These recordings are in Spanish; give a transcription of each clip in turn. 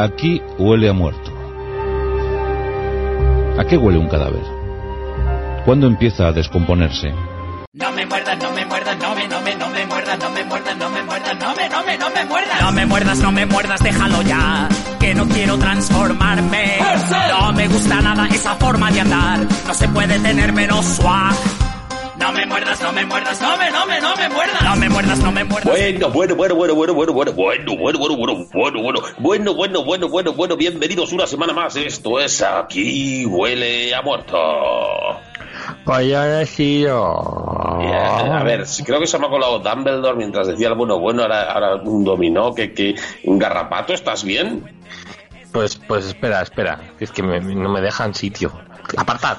Aquí huele a muerto. ¿A qué huele un cadáver? ¿Cuándo empieza a descomponerse? No me muerdas, no me muerdas, no me, no me, no me muerdas, no me muerdas, no me muerdas, no me, no me, no me muerdas. No me muerdas, no me muerdas, déjalo ya. Que no quiero transformarme. No me gusta nada esa forma de andar. No se puede tener menos swag. No me muerdas, no me muerdas, no me, no me, no me muerdas. No me muerdas, no me muerdas. Bueno, bueno, bueno, bueno, bueno, bueno, bueno, bueno, bueno, bueno, bueno, bueno, bueno, bueno, bueno, bueno, bueno, bueno, bienvenidos una semana más. Esto es Aquí huele a muerto. Vaya sido. Bien, a ver, creo que se me ha colado Dumbledore mientras decía el bueno, bueno, ahora, ahora un dominó, que, que, un garrapato, ¿estás bien? Pues, pues espera, espera. Es que me- no me dejan sitio. Apartad.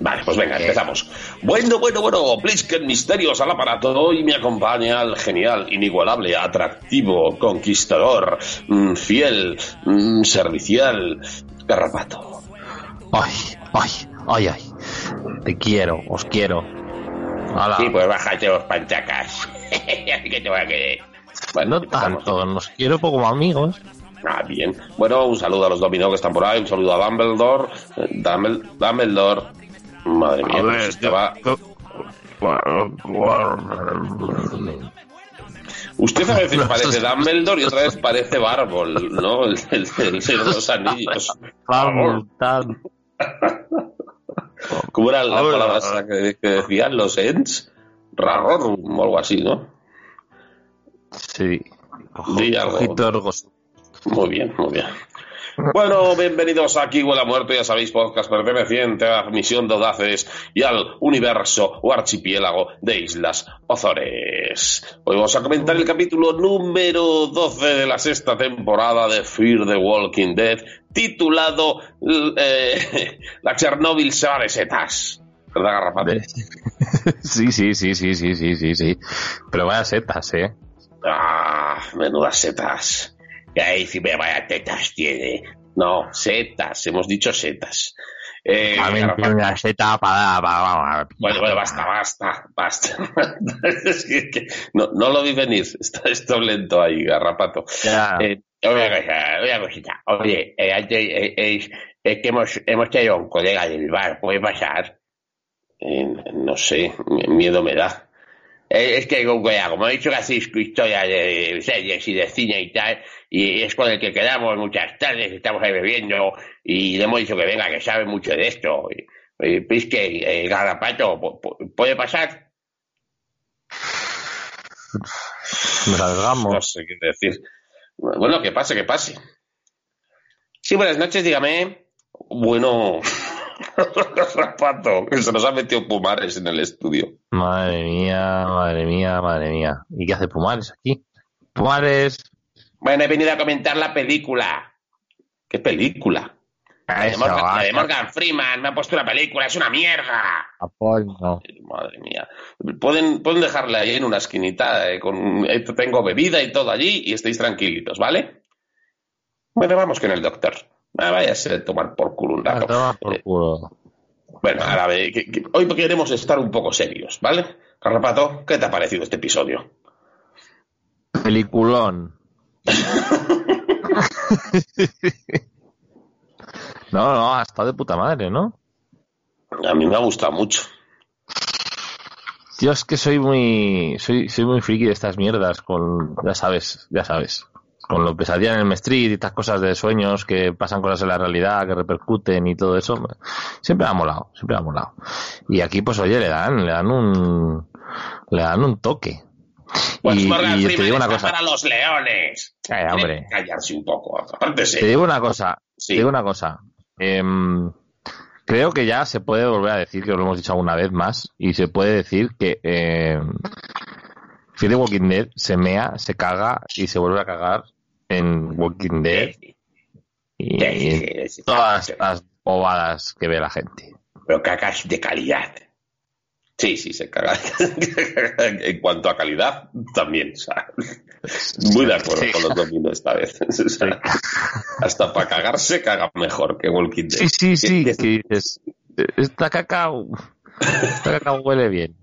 Vale, pues venga, empezamos. Bueno, bueno, bueno, Blisken Misterios al aparato y me acompaña el genial, inigualable, atractivo, conquistador, mm, fiel, mm, servicial, garrapato. Ay, ay, ay, ay. Te quiero, os quiero. Hola. Sí, pues bájate los panchacas. ¿Qué te voy a querer? Bueno, no tanto, nos quiero como amigos. Ah, bien. Bueno, un saludo a los dominó que están por ahí, un saludo a Dumbledore. eh, Dumbledore. Madre mía, pues estaba- Usted a veces parece Dumbledore y otra vez parece Barbol, ¿no? El, el, de los Anillos. ¿Cómo era la palabra que, que decían los Ents? Raror o algo así, ¿no? Sí. Orgos. Muy bien, muy bien. Bueno, bienvenidos Aquí Huele a Muerto, ya sabéis, podcast perteneciente a la misión de Audaces y al universo o archipiélago de Islas Ozores. Hoy vamos a comentar el capítulo número 12 de la sexta temporada de Fear the Walking Dead, titulado eh, La Chernobyl se va de setas. ¿Verdad, Garrapate? Sí, sí, sí, sí, sí, sí, sí, sí. Pero vaya setas, eh. Ah, menudas setas. Y ahí sí me vaya tetas tiene. No, setas, hemos dicho setas. Eh, También Garrapate- tiene una seta para, para, para- Bueno, bueno, basta, basta, basta. es que, que no, no lo vi venir. Está esto lento ahí, garrapato. Eh, una cosita. Oye, eh, antes, eh, es, que hemos, hemos tenido un colega del bar, ¿puede pasar? Eh, no sé, miedo me da. Eh, es que como he dicho que hacéis historias de series y de cine y tal, y es con el que quedamos muchas tardes, estamos ahí bebiendo, y le hemos dicho que venga, que sabe mucho de esto. Pues que el garrapato, pu- pu- ¿puede pasar? Nos No arriesgamos. sé qué decir. Bueno, que pase, que pase. Sí, buenas noches, dígame. Bueno, Rapato, que se nos ha metido Pumares en el estudio. Madre mía, madre mía, madre mía. ¿Y qué hace Pumares aquí? Pumares. Bueno, he venido a comentar la película. ¿Qué película? La de, Eso, Morgan, la de ah, Morgan Freeman, me ha puesto una película, es una mierda. apoyo. Madre mía. Pueden, pueden dejarla ahí en una esquinita, eh, con, eh, tengo bebida y todo allí y estéis tranquilitos, ¿vale? Bueno, vamos con el doctor. Ah, váyase a tomar por culo un Ah, rato. toma por Eh, culo. Bueno, ahora ve, que- que- hoy queremos estar un poco serios, ¿vale? Carrapato, ¿qué te ha parecido este episodio? Peliculón. no, no, ha estado de puta madre, ¿no? A mí me ha gustado mucho. Yo es que soy muy, soy, soy muy friki de estas mierdas con, ya sabes, ya sabes, con lo pesadilla en el Street y estas cosas de sueños que pasan cosas en la realidad, que repercuten y todo eso, siempre me ha molado, siempre me ha molado. Y aquí, pues oye, le dan, le dan un, le dan un toque. Pues y, te digo una cosa, para los leones. Hombre. Callarse un poco, aparte te digo una cosa, Sí. te digo una cosa, em, creo que ya se puede volver a decir, que lo hemos dicho alguna vez más, y se puede decir que eh, Fear the Walking Dead se mea, se caga y se vuelve a cagar en Walking Dead y en todas las bobadas que ve la gente. Pero cacas de calidad. Sí, sí, se caga. en cuanto a calidad, también. o sea, muy de acuerdo con los dominos esta vez. O sea, hasta para cagarse, caga mejor que Walking Dead. Sí, sí, sí, Que- esta caca, esta caca huele bien.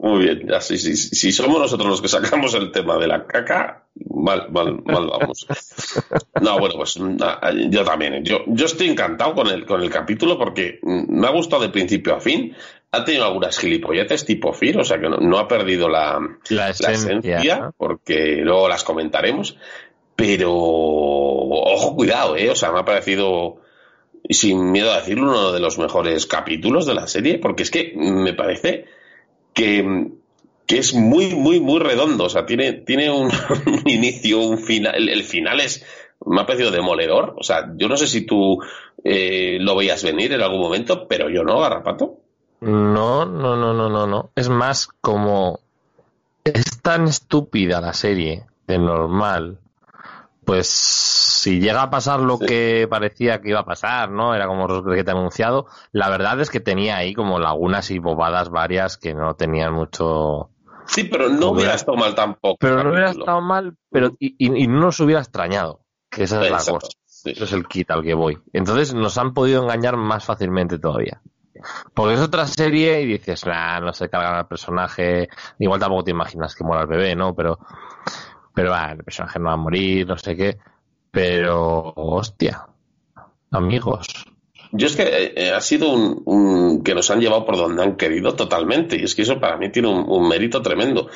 Muy bien, sí, sí. Si somos nosotros los que sacamos el tema de la caca, mal, mal, mal vamos. No, bueno, pues na- yo también. Yo, yo estoy encantado con el, con el capítulo porque me ha gustado de principio a fin. Ha tenido algunas gilipolletes tipo Fir, o sea que no, no ha perdido la, La la esencia. porque luego las comentaremos. Pero, ojo, cuidado, ¿eh? O sea, me ha parecido, y sin miedo a decirlo, uno de los mejores capítulos de la serie, porque es que me parece que, que es muy, muy, muy redondo. O sea, tiene, tiene un, un inicio, un final. El, el final es, me ha parecido demoledor. O sea, yo no sé si tú eh, lo veías venir en algún momento, pero yo no, Garrapato. No, no, no, no, no, no. Es más como es tan estúpida la serie de normal. Pues si llega a pasar lo Sí. que parecía que iba a pasar, ¿no? Era como lo que te he anunciado. La verdad es que tenía ahí como lagunas y bobadas varias que no tenían mucho. Sí, pero no hubiera era- estado mal tampoco. Pero no hubiera estado mal, pero y, y- y no nos hubiera extrañado. Que esa es la Exacto, cosa. sí. Eso es el kit al que voy. Entonces nos han podido engañar más fácilmente todavía. Porque es otra serie y dices, nah, no se cargan al personaje. Igual tampoco te imaginas que muera el bebé, ¿no? Pero, pero ah, el personaje no va a morir, no sé qué. Pero, hostia, amigos. Yo es que eh, eh, ha sido un, que nos han llevado por donde han querido totalmente. Y es que eso para mí tiene un, mérito tremendo.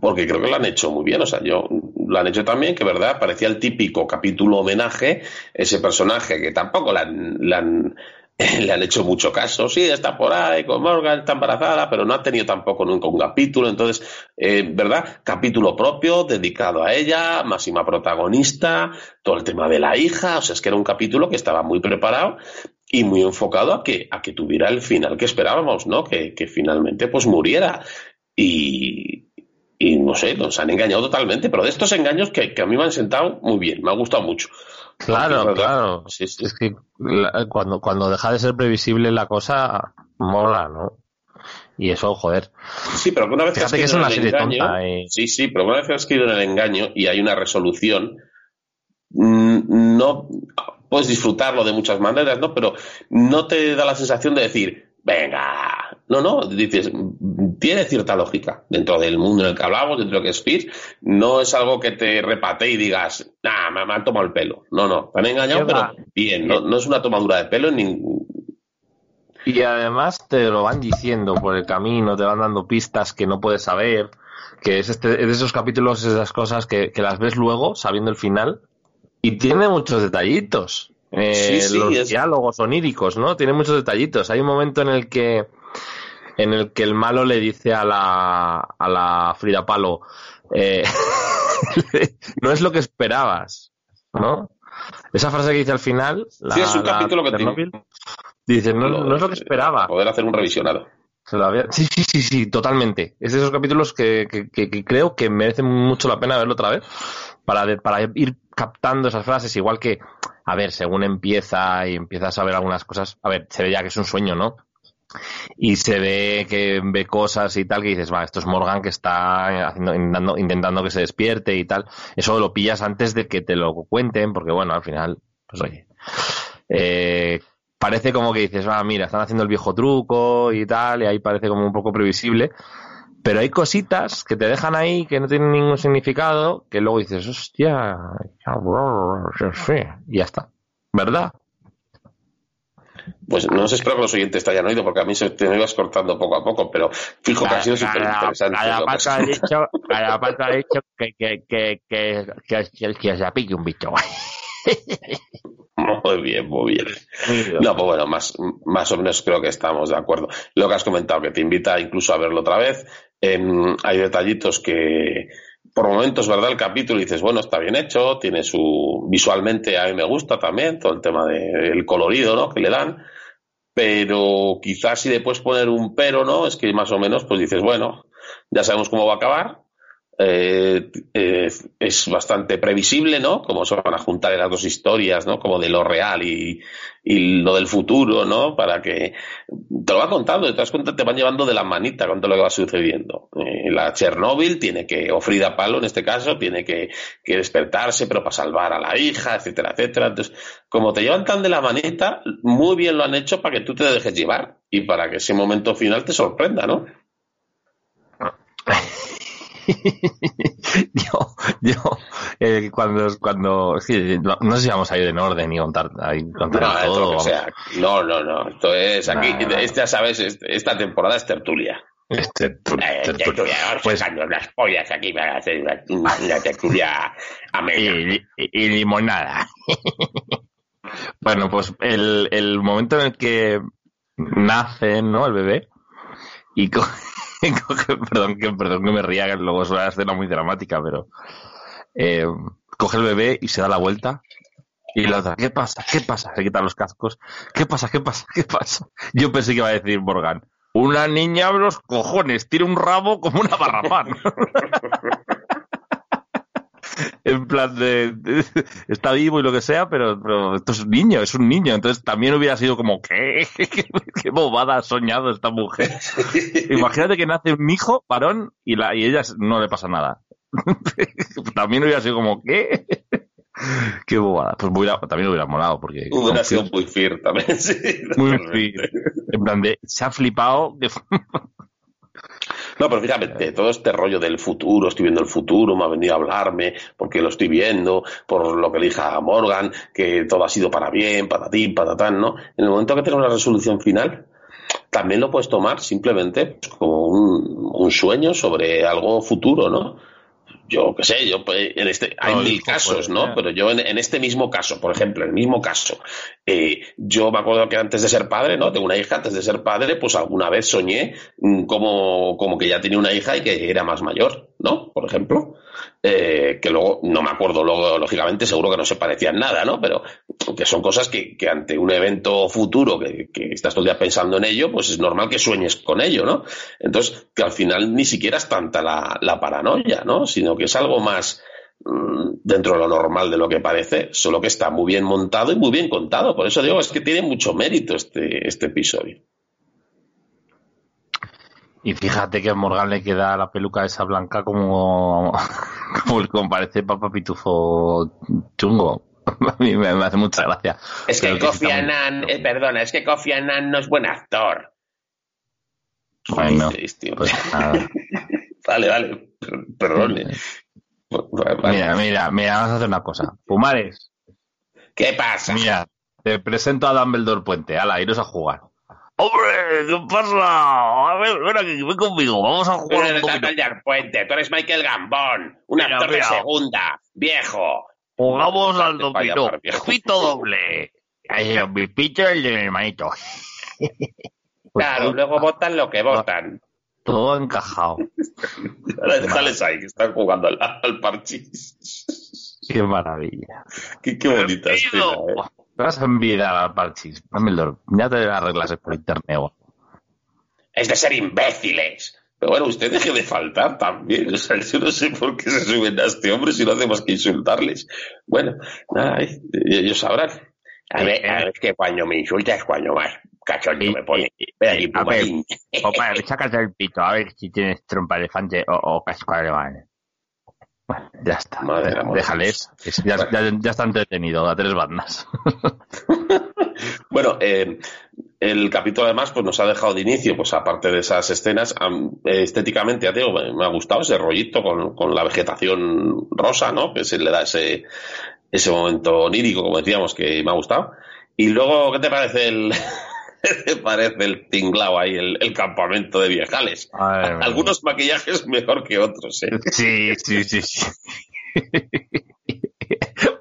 Porque creo que lo han hecho muy bien. O sea, yo lo han hecho también, que verdad, parecía el típico capítulo homenaje, ese personaje que tampoco le han, han, le han hecho mucho caso. Sí, está por ahí con Morgan, está embarazada, pero no ha tenido tampoco nunca un capítulo. Entonces, eh, ¿verdad? Capítulo propio, dedicado a ella, máxima protagonista, todo el tema de la hija. O sea, es que era un capítulo que estaba muy preparado y muy enfocado a que, a que tuviera el final que esperábamos, ¿no? Que, finalmente pues muriera. Y, y no sé, nos han engañado totalmente, pero de estos engaños que, que a mí me han sentado muy bien, me ha gustado mucho. Claro, claro. Sí, sí. Es que la- cuando, cuando deja de ser previsible la cosa, mola, ¿no? Y eso, joder. Sí, pero que una vez Fíjate que has es caído una en el engaño, tonta, eh. sí, sí, pero una vez que has caído en el engaño y hay una resolución, mm, no puedes disfrutarlo de muchas maneras, ¿no? Pero no te da la sensación de decir, venga, no, no, dices, tiene cierta lógica dentro del mundo en el que hablamos, dentro de lo que es Speed, no es algo que te repate y digas, nah, me, me han tomado el pelo. No, no, te han engañado, pero bien, no, no es una tomadura de pelo en ningún... Y además te lo van diciendo por el camino, te van dando pistas que no puedes saber, que es, este, es de esos capítulos, esas cosas que, que las ves luego, sabiendo el final, y tiene muchos detallitos. Eh, Sí, sí, los es- diálogos oníricos, ¿no? Tiene muchos detallitos. Hay un momento en el que en el que el malo le dice a la, a la Frida Palo, eh, no es lo que esperabas, ¿no? Esa frase que dice al final, la, Sí, es un la capítulo que tiene... dice, no, no es lo que esperaba. Poder hacer un revisionado. Sí, sí, sí, sí, totalmente. Es de esos capítulos que, que- que- que creo que merecen mucho la pena verlo otra vez para, de- para ir captando esas frases, igual que, a ver, según empieza y empiezas a ver algunas cosas, a ver, se ve ya que es un sueño, ¿no? Y se ve que ve cosas y tal que dices, va, esto es Morgan que está haciendo, intentando, intentando que se despierte y tal. Eso lo pillas antes de que te lo cuenten, porque bueno, al final, pues oye, eh, parece como que dices, ah, mira, están haciendo el viejo truco y tal, y ahí parece como un poco previsible. Pero hay cositas que te dejan ahí que no tienen ningún significado, que luego dices, hostia, y ya está. ¿Verdad? Pues no sé, espero que los oyentes te hayan oído, porque a mí se te me ibas cortando poco a poco, pero fijo que ha sido súper interesante. Ha dicho, cada pato ha dicho que, que, que, que, que, se pique un bicho. Muy bien, muy bien. No, pues bueno, más, más o menos creo que estamos de acuerdo. Lo que has comentado, que te invita incluso a verlo otra vez. Em, hay detallitos que, por momentos, ¿verdad? El capítulo y dices, bueno, está bien hecho, tiene su. Visualmente a mí me gusta también todo el tema del colorido, ¿no? Que le dan. pero quizás si puedes poner un pero, ¿no? Es que más o menos, pues dices, bueno, ya sabemos cómo va a acabar, eh, eh, es bastante previsible, ¿no? Cómo se van a juntar las dos historias, ¿no? Como de lo real y, y lo del futuro, ¿no? Para que te lo va contando, te das cuenta, te van llevando de la manita con todo lo que va sucediendo. Eh, la Chernóbil tiene que, o Frida Palo en este caso, tiene que, que despertarse, pero para salvar a la hija, etcétera, etcétera. Entonces, como te llevan tan de la manita, muy bien lo han hecho para que tú te dejes llevar y para que ese momento final te sorprenda, ¿no? yo, yo, eh, cuando, cuando, sí, no, no, sé si vamos a ir en orden y contar, ahí contar no, todo. O sea, no, no, no, esto es aquí, nah. ya sabes, esta temporada es tertulia. Este, eh, tertulia, pues las pollas aquí para hacer una, una tertulia amena. Y, y, y limonada. bueno, pues el, el momento en el que nace, ¿no? El bebé y coge perdón, que, perdón que me ría, luego es una escena muy dramática, pero eh, coge el bebé y se da la vuelta y la otra, ¿qué pasa? ¿Qué pasa? Se quitan los cascos. ¿Qué pasa? ¿Qué pasa? ¿Qué pasa? Yo pensé que iba a decir Morgan. Una niña de los cojones, tira un rabo como una barrapán. en plan de, de, está vivo y lo que sea, pero, pero esto es un niño, es un niño. Entonces también hubiera sido como, ¿qué? ¿Qué, qué bobada ha soñado esta mujer? Imagínate que nace un hijo, varón, y, la, y ella no le pasa nada. también hubiera sido como, ¿qué? Qué bobada. Pues hubiera, también hubiera molado porque. Hubiera sido muy fier también, sí. Muy fier. En plan de, se ha flipado. De... No, pero fíjate, todo este rollo del futuro, estoy viendo el futuro, me ha venido a hablarme, porque lo estoy viendo, por lo que elija Morgan, que todo ha sido para bien, para ti, para tan, ¿no? En el momento que tenga una resolución final, también lo puedes tomar simplemente como un, un sueño sobre algo futuro, ¿no? Yo qué sé, yo pues, en este hay no, mil casos, ¿no? Ser. Pero yo en, en, este mismo caso, por ejemplo, en el mismo caso, eh, yo me acuerdo que antes de ser padre, ¿no? Tengo una hija, antes de ser padre, pues alguna vez soñé como, como que ya tenía una hija y que era más mayor, ¿no? Por ejemplo. Eh, que luego, no me acuerdo, luego, lógicamente, seguro que no se parecían nada, ¿no? Pero que son cosas que, que ante un evento futuro que, que, estás todo el día pensando en ello, pues es normal que sueñes con ello, ¿no? Entonces, que al final ni siquiera es tanta la, la paranoia, ¿no? Sino que es algo más mmm, dentro de lo normal de lo que parece, solo que está muy bien montado y muy bien contado. Por eso digo, es que tiene mucho mérito este, este episodio. Y fíjate que a Morgan le queda la peluca esa blanca como, como, como parece Papa Pitufo chungo. A mí me, me hace mucha gracia. Es que Kofi Annan, eh, perdona, es que Kofi Annan no es buen actor. Bueno, dices, tío? pues nada. vale, vale, perdone. Mira, mira, mira, vamos a hacer una cosa. Pumares. ¿Qué pasa? Mira, te presento a Dumbledore Puente. Ala, iros a jugar. ¡Hombre! ¿Qué pasa? A ver, ven aquí, ven conmigo. Vamos a jugar un poquito. Callar Puente, tú eres Michael Gambón, un Mira, actor mira. de segunda, viejo. Jugamos al dominó. Pito doble. Ahí, mi pitcher el de mi hermanito. Pues Claro, todo- luego votan lo que votan. Todo encajado. Ahora déjales ahí, que están jugando al, al parchís. Qué maravilla. Qué, qué bonita escena, ¿eh? Te vas a envidiar al parchís. Dumbledore, ya te arreglas por internet. Es de ser imbéciles. Pero bueno, usted deje de faltar también. O sea, yo no sé por qué se suben a este hombre si no hace más que insultarles. Bueno, nada, eh, ellos sabrán. A ver, a ver, es que cuando me insultas, cuando más cachondo me pone. Ven aquí, a ver, sácate el pito, a ver si tienes trompa elefante o, o casco alemán. Bueno, ya está. Madre. Déjales. Es- Ya, ya, ya está entretenido, a tres bandas. Bueno, eh, el capítulo además pues nos ha dejado de inicio, pues aparte de esas escenas, am- estéticamente, ya te digo, me, ha gustado ese rollito con, con la vegetación rosa, ¿no? Que se le da ese, ese momento onírico, como decíamos, que me ha gustado. Y luego, ¿qué te parece el, ¿qué te parece el tinglao ahí, el, el campamento de viejales? Algunos maquillajes mejor que otros, ¿eh? Sí, sí, sí, sí.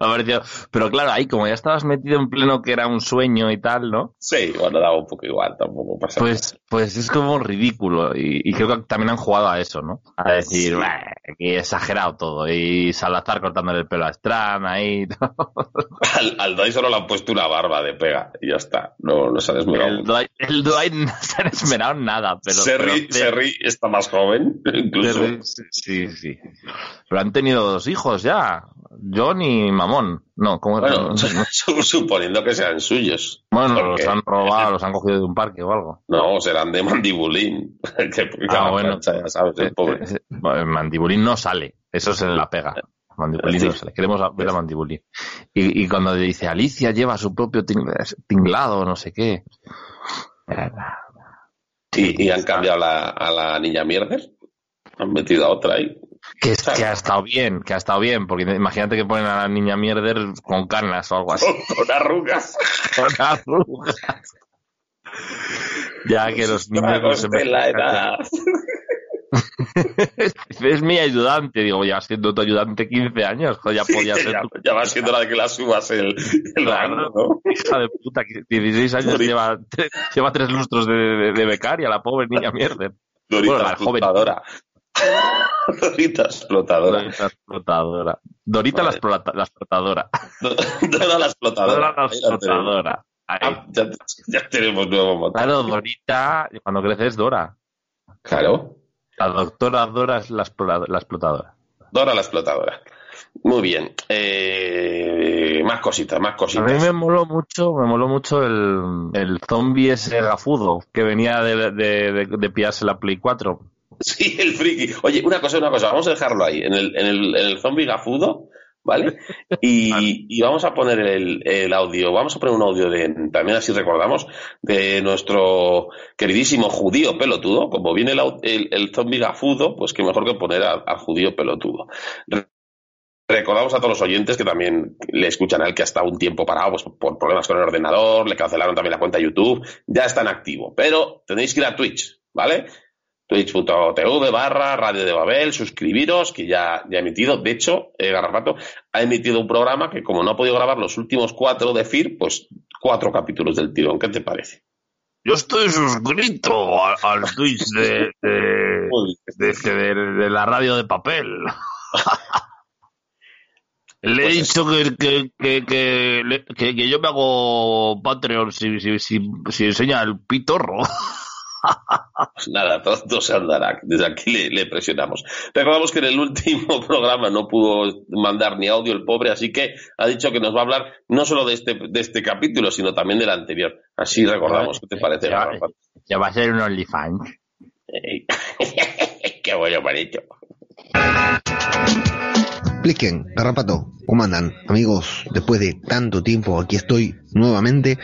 Parecido- Pero claro, ahí como ya estabas metido en pleno que era un sueño y tal, ¿no? Sí, bueno, daba un poco igual, tampoco pasa nada. Pues, pues es como ridículo. Y, y creo que también han jugado a eso, ¿no? A decir, Sí. "Bah, Aquí exagerado todo. Y Salazar cortándole el pelo a Stran ahí. Al, al Dwight solo le han puesto una barba de pega y ya está. No, no se han esmerado El. Dwight, el Dwight no se han esmerado en nada, pero. Serri, pero- Serri está más joven, incluso. Serri, sí, sí. Pero han tenido dos hijos ya. John y No, ¿cómo? Bueno, suponiendo que sean suyos. Bueno, Porque- los han robado, los han cogido de un parque o algo. No, serán de mandibulín. que, Ah, la bueno. plancha, ya sabes, el pobre. Eh, eh, Mandibulín no sale, eso se la pega. Mandibulín no sale, queremos ver a Mandibulín. Y, y cuando dice Alicia lleva su propio ting- tinglado, no sé qué. Y, y han cambiado la- a la niña mierder. Han metido a otra ahí. Que, es- que ha estado bien, que ha estado bien, porque imagínate que ponen a la niña mierder con canas o algo así. Con arrugas. Con arrugas. Ya que los niños no se de la edad. Es mi ayudante, digo, ya siendo tu ayudante 15 años, ya podía ser ya, tu ya va siendo la de que la subas el, el Claro. rango, ¿no? hija de puta, que 16 años lleva, lleva tres lustros de, de- de becaria, la pobre niña mierda. Dorita Bueno, la joven. Dorita explotadora. Dorita explotadora. Dorita la, Vale. la explotadora. Dora la explotadora. Dora la explotadora. Ah, ya, ya tenemos nuevo motor. Claro, Dorita, cuando crece es Dora. Claro. La doctora Dora es la, la explotadora. Dora la explotadora. Muy bien. Eh, más cositas, más A cositas. mí me moló mucho, me moló mucho el, el zombie ese gafudo que venía de, de, de, de pillarse la Play 4. Sí, el friki. Oye, una cosa, una cosa, vamos a dejarlo ahí, en el, en el, en el zombie gafudo, ¿vale? Y, y vamos a poner el, el audio, vamos a poner un audio de, también así recordamos, de nuestro queridísimo judío pelotudo. Como viene el, el, zombie gafudo, pues qué mejor que poner al, judío pelotudo. Re- Recordamos a todos los oyentes que también le escuchan a él que ha estado un tiempo parado pues, por problemas con el ordenador, le cancelaron también la cuenta de YouTube, ya está en activo, pero tenéis que ir a Twitch, ¿vale? twitch.tv barra Radio de Babel, suscribiros, que ya, ya ha emitido. De hecho, eh, Garrapato ha emitido un programa que como no ha podido grabar los últimos cuatro de FIR, pues cuatro capítulos del tirón. ¿Qué te parece? Yo estoy suscrito al, al Twitch de, de, de, de- de la radio de papel. Le he Pues dicho que, que, que, que, le- que- que yo me hago Patreon si, si, si, si enseña el pitorro. Nada, todo, todo se andará. Desde aquí le, le presionamos. Recordamos que en el último programa no pudo mandar ni audio el pobre, así que ha dicho que nos va a hablar no solo de este, de este capítulo, sino también del anterior. Así recordamos. ¿Qué te parece, Ya, ya va a ser un OnlyFans. Qué bueno, manito. Expliquen, Garrapato, ¿cómo andan? Amigos, después de tanto tiempo aquí estoy nuevamente.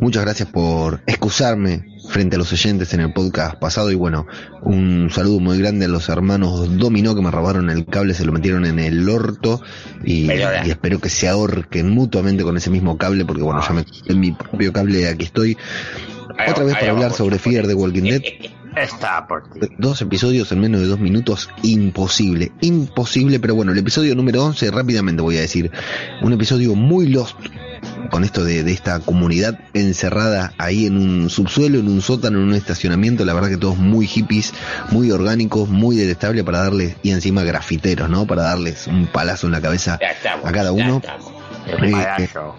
Muchas gracias por excusarme frente a los oyentes en el podcast pasado y bueno, un saludo muy grande a los hermanos Dominó que me robaron el cable, se lo metieron en el orto y, y espero que se ahorquen mutuamente con ese mismo cable porque bueno, ya me en mi propio cable aquí estoy. Otra vez para hablar sobre Fear de Walking Dead. Está por ti. Dos episodios en menos de dos minutos, imposible, imposible, pero bueno, el episodio número 11, rápidamente voy a decir, un episodio muy lost con esto de, de esta comunidad encerrada ahí en un subsuelo, en un sótano, en un estacionamiento, la verdad que todos muy hippies, muy orgánicos, muy detestable para darles, y encima grafiteros, ¿no? Para darles un palazo en la cabeza Ya estamos. a cada ya uno. Eh, payaso.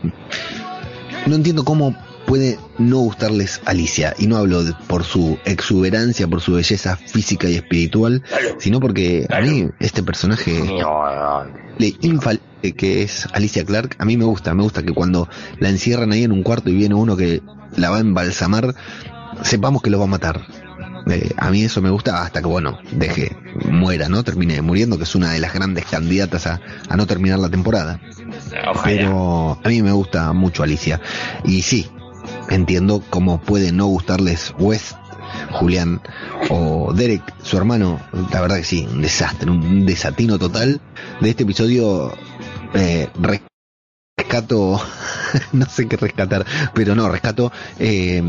No entiendo cómo puede no gustarles Alicia, y no hablo de- por su exuberancia, por su belleza física y espiritual, sino porque a mí este personaje le infal que es Alicia Clark, a mí me gusta, me gusta que cuando la encierran ahí en un cuarto y viene uno que la va a embalsamar, sepamos que lo va a matar. Eh, a mí eso me gusta hasta que, bueno, deje, muera, ¿no? Termine muriendo, que es una de las grandes candidatas a, a no terminar la temporada. Ojalá. Pero a mí me gusta mucho Alicia. Y sí, entiendo cómo puede no gustarles West, Julián o Derek, su hermano. La verdad que sí, un desastre, un desatino total. De este episodio eh, rescato, no sé qué rescatar, pero no, rescato eh,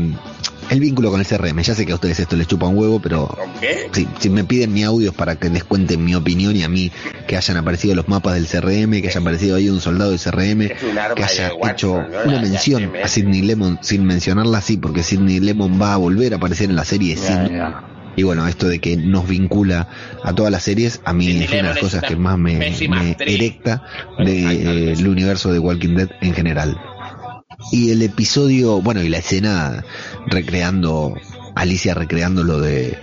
el vínculo con el CRM. Ya sé que a ustedes esto les chupa un huevo, pero si me piden mi audio es para que les cuenten mi opinión y a mí que hayan aparecido los mapas del CRM, que haya aparecido ahí un soldado del CRM, que haya Watson, hecho una mención a Sidney Lemon sin mencionarla así, porque Sidney Lemon va a volver a aparecer en la serie ya. Y bueno, esto de que nos vincula a todas las series, a mí es una de las cosas que más me, me erecta del de, universo de Walking Dead en general. Y el episodio, bueno, y la escena recreando, Alicia recreando lo de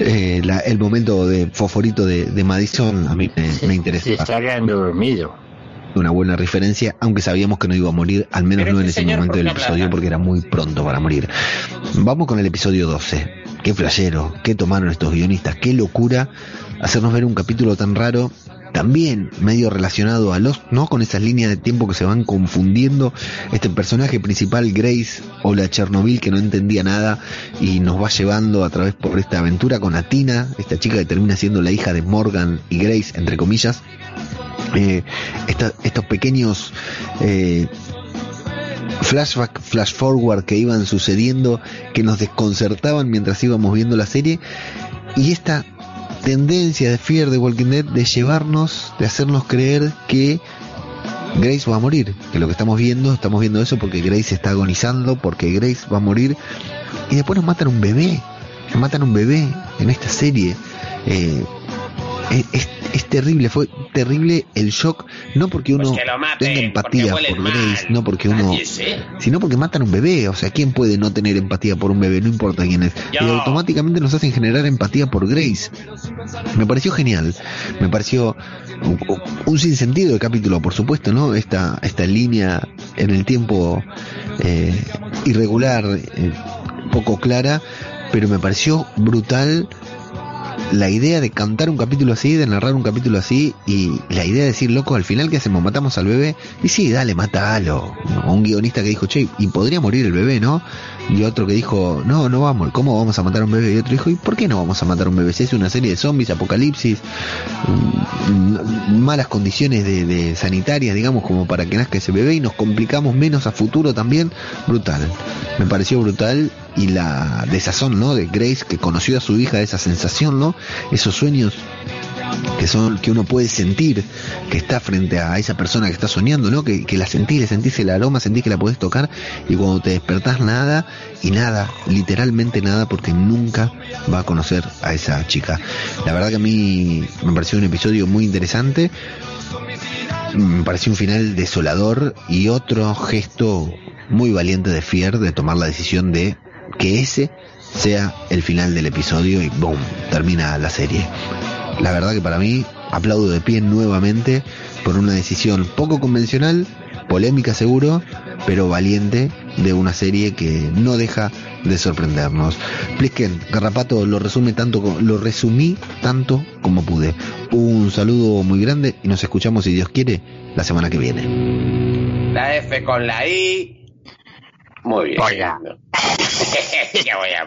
eh, el momento de fosforito de, Madison, a mí me, interesa. Se está quedando dormido. Una buena referencia, aunque sabíamos que no iba a morir, al menos no en ese momento del episodio, porque era muy pronto para morir. Vamos con el episodio 12. Qué flashero, qué tomaron estos guionistas, qué locura hacernos ver un capítulo tan raro también medio relacionado a los, ¿no? Con esas líneas de tiempo que se van confundiendo. Este personaje principal, Grace, o la Chernobyl, que no entendía nada y nos va llevando a través por esta aventura con Atina, esta chica que termina siendo la hija de Morgan y Grace, entre comillas. Eh, estos pequeños eh, flashback, flash forward que iban sucediendo, que nos desconcertaban mientras íbamos viendo la serie. Y esta tendencia de Fear de Walking Dead de llevarnos, de hacernos creer que Grace va a morir, que lo que estamos viendo, estamos viendo eso porque Grace está agonizando, porque Grace va a morir, y después nos matan un bebé, nos matan un bebé en esta serie. Eh, es, terrible, fue terrible el shock, no porque uno pues tenga empatía por Grace, no porque uno, sino porque matan a un bebé, o sea, ¿quién puede no tener empatía por un bebé? No importa quién es. Y automáticamente nos hacen generar empatía por Grace. Me pareció genial, me pareció un, sinsentido de capítulo, por supuesto, ¿no? Esta, esta línea en el tiempo eh, irregular, eh, poco clara, pero me pareció brutal la idea de cantar un capítulo así, de narrar un capítulo así, y la idea de decir, loco, al final, ¿qué hacemos? ¿Matamos al bebé? Y sí, dale, matalo. Un guionista que dijo, che, y podría morir el bebé, ¿no? Y otro que dijo, no, no vamos, ¿cómo vamos a matar un bebé? Y otro dijo, ¿y por qué no vamos a matar un bebé? Si es una serie de zombies, apocalipsis, mm, malas condiciones de, de sanitarias, digamos, como para que nazca ese bebé y nos complicamos menos a futuro también, brutal. Me pareció brutal y la desazón, ¿no? De Grace que conoció a su hija, esa sensación, ¿no? Esos sueños que son que uno puede sentir que está frente a esa persona que está soñando, ¿no? Que, que la sentís, le sentís el aroma, sentís que la podés tocar y cuando te despertás nada y nada, literalmente nada porque nunca va a conocer a esa chica. La verdad que a mí me pareció un episodio muy interesante, me pareció un final desolador y otro gesto muy valiente de Fier de tomar la decisión de que ese sea el final del episodio y boom, termina la serie. La verdad que para mí aplaudo de pie nuevamente por una decisión poco convencional, polémica seguro, pero valiente de una serie que no deja de sorprendernos. Plisken, Garrapato lo resume tanto, lo resumí tanto como pude. Un saludo muy grande y nos escuchamos si Dios quiere la semana que viene. La F con la I muy bien. Oiga. voy a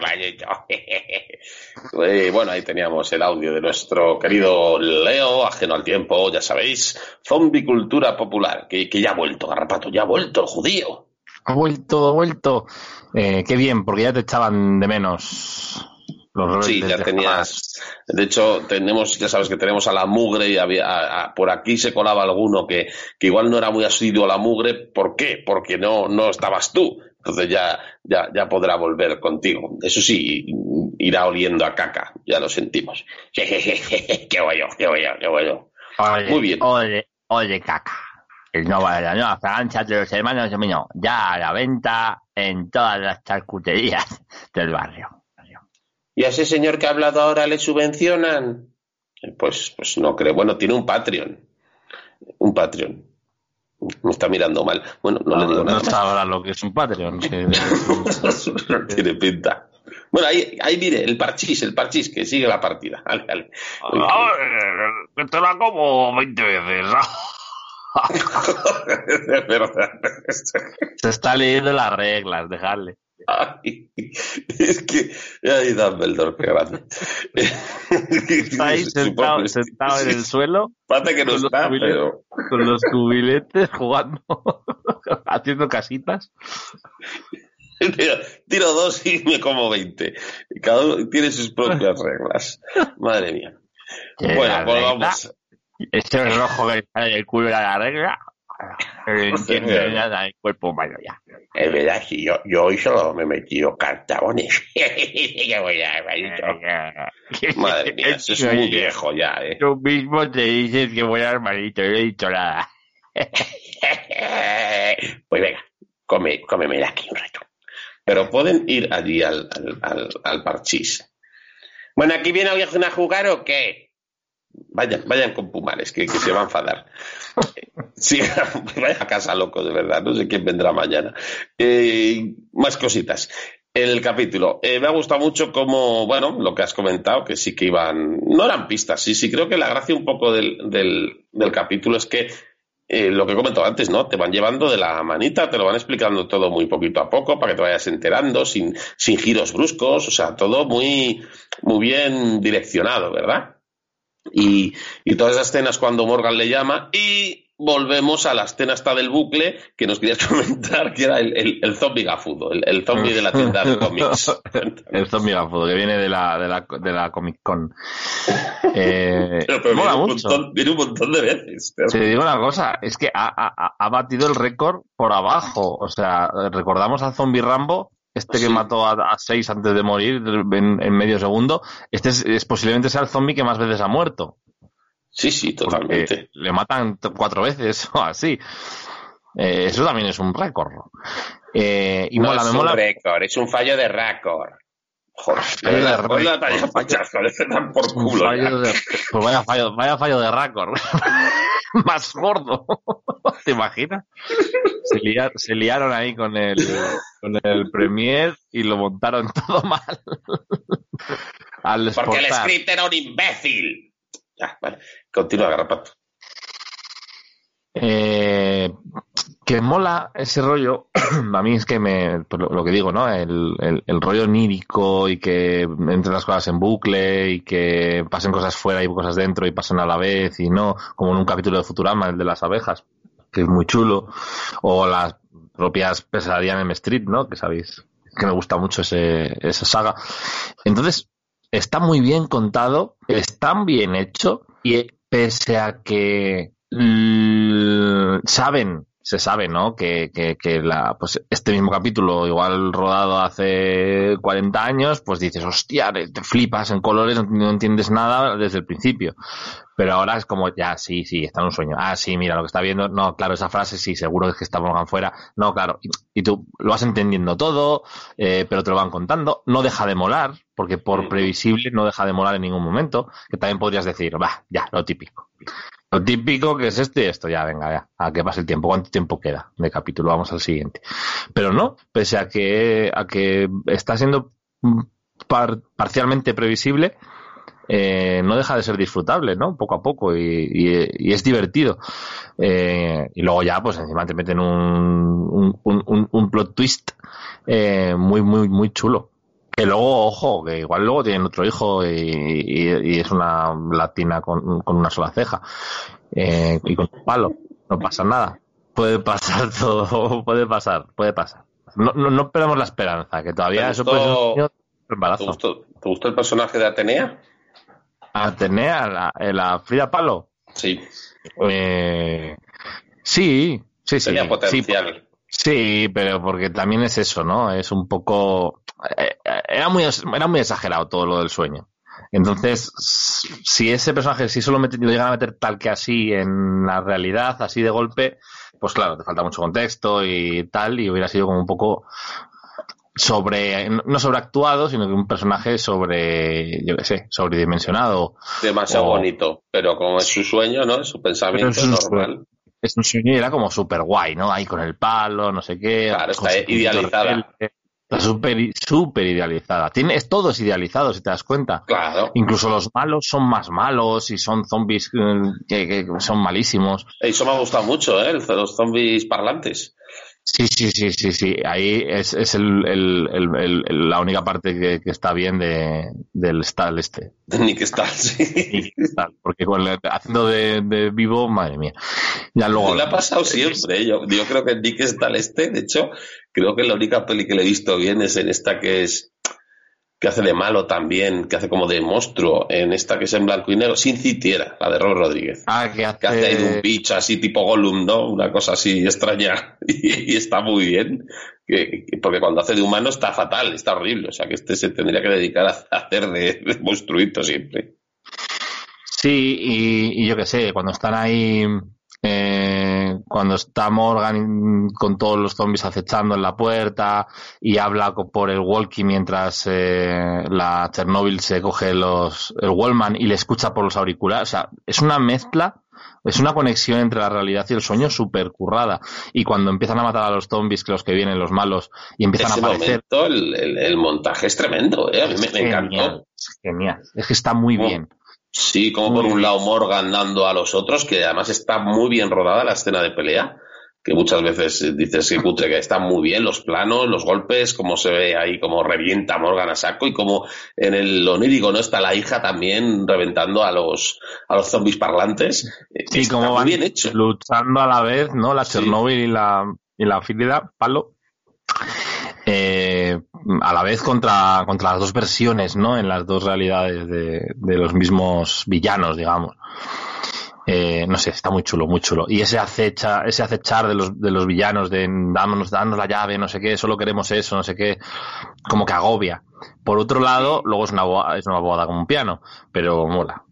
bueno, ahí teníamos el audio de nuestro querido Leo, ajeno al tiempo, ya sabéis, zombicultura popular, que, que ya ha vuelto, Garrapato, ya ha vuelto el judío. Ha vuelto, ha vuelto. Eh, qué bien, porque ya te echaban de menos. Los sí, ya tenías. De hecho, tenemos, ya sabes que tenemos a la mugre y había, por aquí se colaba alguno que, que igual no era muy asiduo a la mugre. ¿Por qué? Porque no, no estabas tú entonces ya, ya, ya podrá volver contigo. Eso sí, irá oliendo a caca, ya lo sentimos. qué bueno, qué bueno, qué bueno. Muy bien. Oye, oye, caca. El nuevo la nueva fragancia de los hermanos ya a la venta en todas las charcuterías del barrio. ¿Y a ese señor que ha hablado ahora le subvencionan? Pues, pues no creo. Bueno, tiene un Patreon. Un Patreon. Me está mirando mal. Bueno, no, le digo nada. No está ahora lo que es un Patreon. Tiene pinta. Bueno, ahí, ahí mire, el parchís, el parchís, que sigue la partida. Dale, dale. que te la como 20 veces. Se está leyendo las reglas, dejadle. Ay, es que ahí Dumbledore, qué grande. Está ahí sentado, sentado en el suelo. Pate que no con está, los pero... Con los cubiletes jugando, haciendo casitas. Tiro, dos y me como veinte. Cada uno tiene sus propias reglas. Madre mía. Bueno, pues vamos. Este rojo que sale del culo era la regla. El cuerpo humano ya. Es verdad, sí, yo, yo hoy solo me he metido cartabones. Madre mía, eso es muy viejo ya, ¿eh? Tú mismo te dices que buen hermanito, no he dicho nada. Pues venga, come, cómemela aquí un rato. Pero pueden ir allí al, al, al, al parchís. Bueno, ¿aquí viene alguien a jugar o qué? Vayan, vayan con Pumares, que, que se va a enfadar. Sí, vaya a casa loco, de verdad. No sé quién vendrá mañana. Eh, más cositas. El capítulo. Eh, me ha gustado mucho como, bueno, lo que has comentado, que sí que iban. No eran pistas, sí, sí. Creo que la gracia un poco del, del, del capítulo es que eh, lo que he comentado antes, ¿no? Te van llevando de la manita, te lo van explicando todo muy poquito a poco para que te vayas enterando, sin, sin giros bruscos, o sea, todo muy, muy bien direccionado, ¿verdad? Y, y todas esas escenas cuando Morgan le llama y volvemos a la escena esta del bucle que nos querías comentar, que era el, el, el zombie gafudo, el, el zombie de la tienda de cómics. el zombie gafudo, que viene de la, de la, de la Comic Con. Eh, Pero, pero mola viene, un mucho. montón, viene un montón de veces. Te digo una cosa, es que ha, ha- ha batido el récord por abajo. O sea, recordamos al zombie Rambo, este que Sí. mató a, a seis antes de morir en, en medio segundo. Este es, es posiblemente sea el zombie que más veces ha muerto. Sí, sí, porque totalmente. le matan cuatro veces o así. Eh, eso también es un récord. Eh, y no mola, es me un récord, es un fallo de récord. Joder, de Fallo por culo. pues vaya fallo, vaya fallo de récord. Más gordo. ¿Te imaginas? Se, lia- se liaron ahí con el, con el Premier y lo montaron todo mal. Al Porque el script era un imbécil. Ya, vale. Continúa, Garrapato. Eh, que mola ese rollo, a mí es que me, pues lo, que digo, ¿no? El, el, rollo onírico y que entren las cosas en bucle y que pasen cosas fuera y cosas dentro y pasen a la vez y no, como en un capítulo de Futurama, el de las abejas, que es muy chulo, o las propias pesadillas en M Street, ¿no? Que sabéis que me gusta mucho ese, esa saga. Entonces, está muy bien contado, está bien hecho y pese a que saben, se sabe, ¿no? Que, que, que la, pues este mismo capítulo, igual rodado hace 40 años, pues dices, hostia, te flipas en colores, no, entiendes nada desde el principio. Pero ahora es como, ya, sí, sí, está en un sueño. Ah, sí, mira, lo que está viendo, no, claro, esa frase, sí, seguro es que está Morgan fuera. No, claro. Y, y tú lo vas entendiendo todo, eh, pero te lo van contando. No deja de molar, porque por previsible no deja de molar en ningún momento. Que también podrías decir, va, ya, lo típico. Lo típico que es esto y esto, ya, venga, ya, a que pase el tiempo. ¿Cuánto tiempo queda de capítulo? Vamos al siguiente. Pero no, pese a que, a que está siendo mm, par- parcialmente previsible, eh, no deja de ser disfrutable, ¿no? Poco a poco y, y- y es divertido. Eh, y luego ya, pues encima te meten un, un, un- un plot twist eh, muy, muy, muy chulo. Que luego, ojo, que igual luego tienen otro hijo y, y- y es una latina con, con una sola ceja eh, y con un palo. No pasa nada. Puede pasar todo, puede pasar, puede pasar. No, no, no perdamos la esperanza, que todavía ¿Te eso puede ser un niño ¿Te embarazo. gustó, ¿Te gustó el personaje de Atenea? Atenea, la, eh, la Frida Palo. Sí, Eh, sí, sí, sí. tenía sí, potencial. Sí, pero porque también es eso, ¿no? Es un poco... eh, eh, Era muy, era muy exagerado todo lo del sueño. Entonces, si ese personaje, si solo met- lo llegan a meter tal que así en la realidad, así de golpe, pues claro, te falta mucho contexto y tal, y hubiera sido como un poco sobre, no sobreactuado, sino que un personaje sobre, yo qué sé, sobredimensionado. Demasiado o- bonito. Pero como es su sueño, ¿no? Es su pensamiento es normal. es un sueño y era como súper guay, ¿no? Ahí con el palo, no sé qué. Claro, está idealizada. rebelde. Está súper súper idealizada. Tiene, es todo es idealizado, si te das cuenta. Claro. Incluso los malos son más malos y son zombies eh, que, que son malísimos. Eso me ha gustado mucho, ¿eh? Los zombies parlantes. Sí, sí, sí, sí, sí. Ahí es, es el, el- el- la única parte que, que está bien de, del style este. Nick Stahl, sí. Y tal, porque con el- haciendo de, de vivo, madre mía. Ya luego. Le ha pasado siempre. ¿eh? Yo, yo creo que Nick Stahl este, de hecho, creo que la única peli que le he visto bien es en esta que es que hace de malo también, que hace como de monstruo en esta que es en blanco y negro, sin citiera, la de Robert Rodríguez. Ah, que hace... Que hace ahí de un bicho así tipo Gollum, ¿no? Una cosa así extraña y, está muy bien. Que, porque cuando hace de humano está fatal, está horrible. O sea que este se tendría que dedicar a, hacer de, de monstruito siempre. Sí, y, yo qué sé, cuando están ahí, eh, cuando está Morgan con todos los zombies acechando en la puerta y habla por el walkie mientras eh, la Chernobyl se coge los, el Wallman y le escucha por los auriculares. O sea, es una mezcla es una conexión entre la realidad y el sueño súper currada. Y cuando empiezan a matar a los zombies, que los que vienen, los malos, y empiezan a aparecer. el, montaje es tremendo, ¿eh? A mí me, encantó. Es genial. Es que está muy bien. Sí, como por un lado Morgan dando a los otros, que además está muy bien rodada la escena de pelea, que muchas veces dices que cutre, que está muy bien los planos, los golpes, cómo se ve ahí, cómo revienta Morgan a saco y como en el onírico no está la hija también reventando a los a los zombies parlantes. Sí, como van bien hecho. luchando a la vez, ¿no? La Chernobyl y la y la palo. Eh, a la vez contra, contra las dos versiones, ¿no? En las dos realidades de, de los mismos villanos, digamos. Eh, no sé, está muy chulo, muy chulo. Y ese acecha, ese acechar de los, de los villanos, de dámonos, danos la llave, no sé qué, solo queremos eso, no sé qué, como que agobia. Por otro lado, luego es una, es una bobada como un piano, pero mola.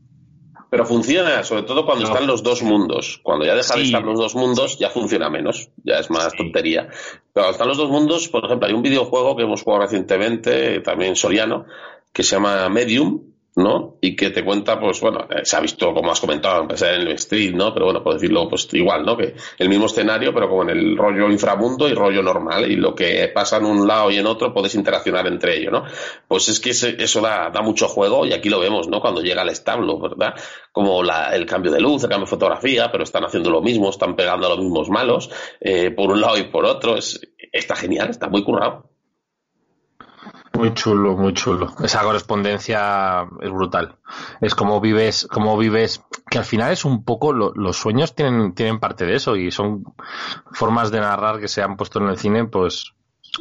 Pero funciona, sobre todo cuando están los dos mundos. Cuando ya deja de estar los dos mundos, ya funciona menos. Ya es más tontería. Pero cuando están los dos mundos, por ejemplo, hay un videojuego que hemos jugado recientemente, también soriano, que se llama Medium, ¿no? Y que te cuenta, pues bueno, eh, se ha visto, como has comentado, empezar en el street, ¿no? Pero bueno, por decirlo, pues igual, ¿no? Que el mismo escenario, pero como en el rollo inframundo y rollo normal, y lo que pasa en un lado y en otro puedes interaccionar entre ellos, ¿no? Pues es que eso da, da mucho juego y aquí lo vemos, ¿no? Cuando llega al establo, ¿verdad? Como la, el cambio de luz, el cambio de fotografía, pero están haciendo lo mismo, están pegando a los mismos malos, eh, por un lado y por otro, es, está genial, está muy currado. Muy chulo, muy chulo. Esa correspondencia es brutal. Es como vives, como vives, que al final es un poco, los sueños tienen, tienen parte de eso y son formas de narrar que se han puesto en el cine, pues,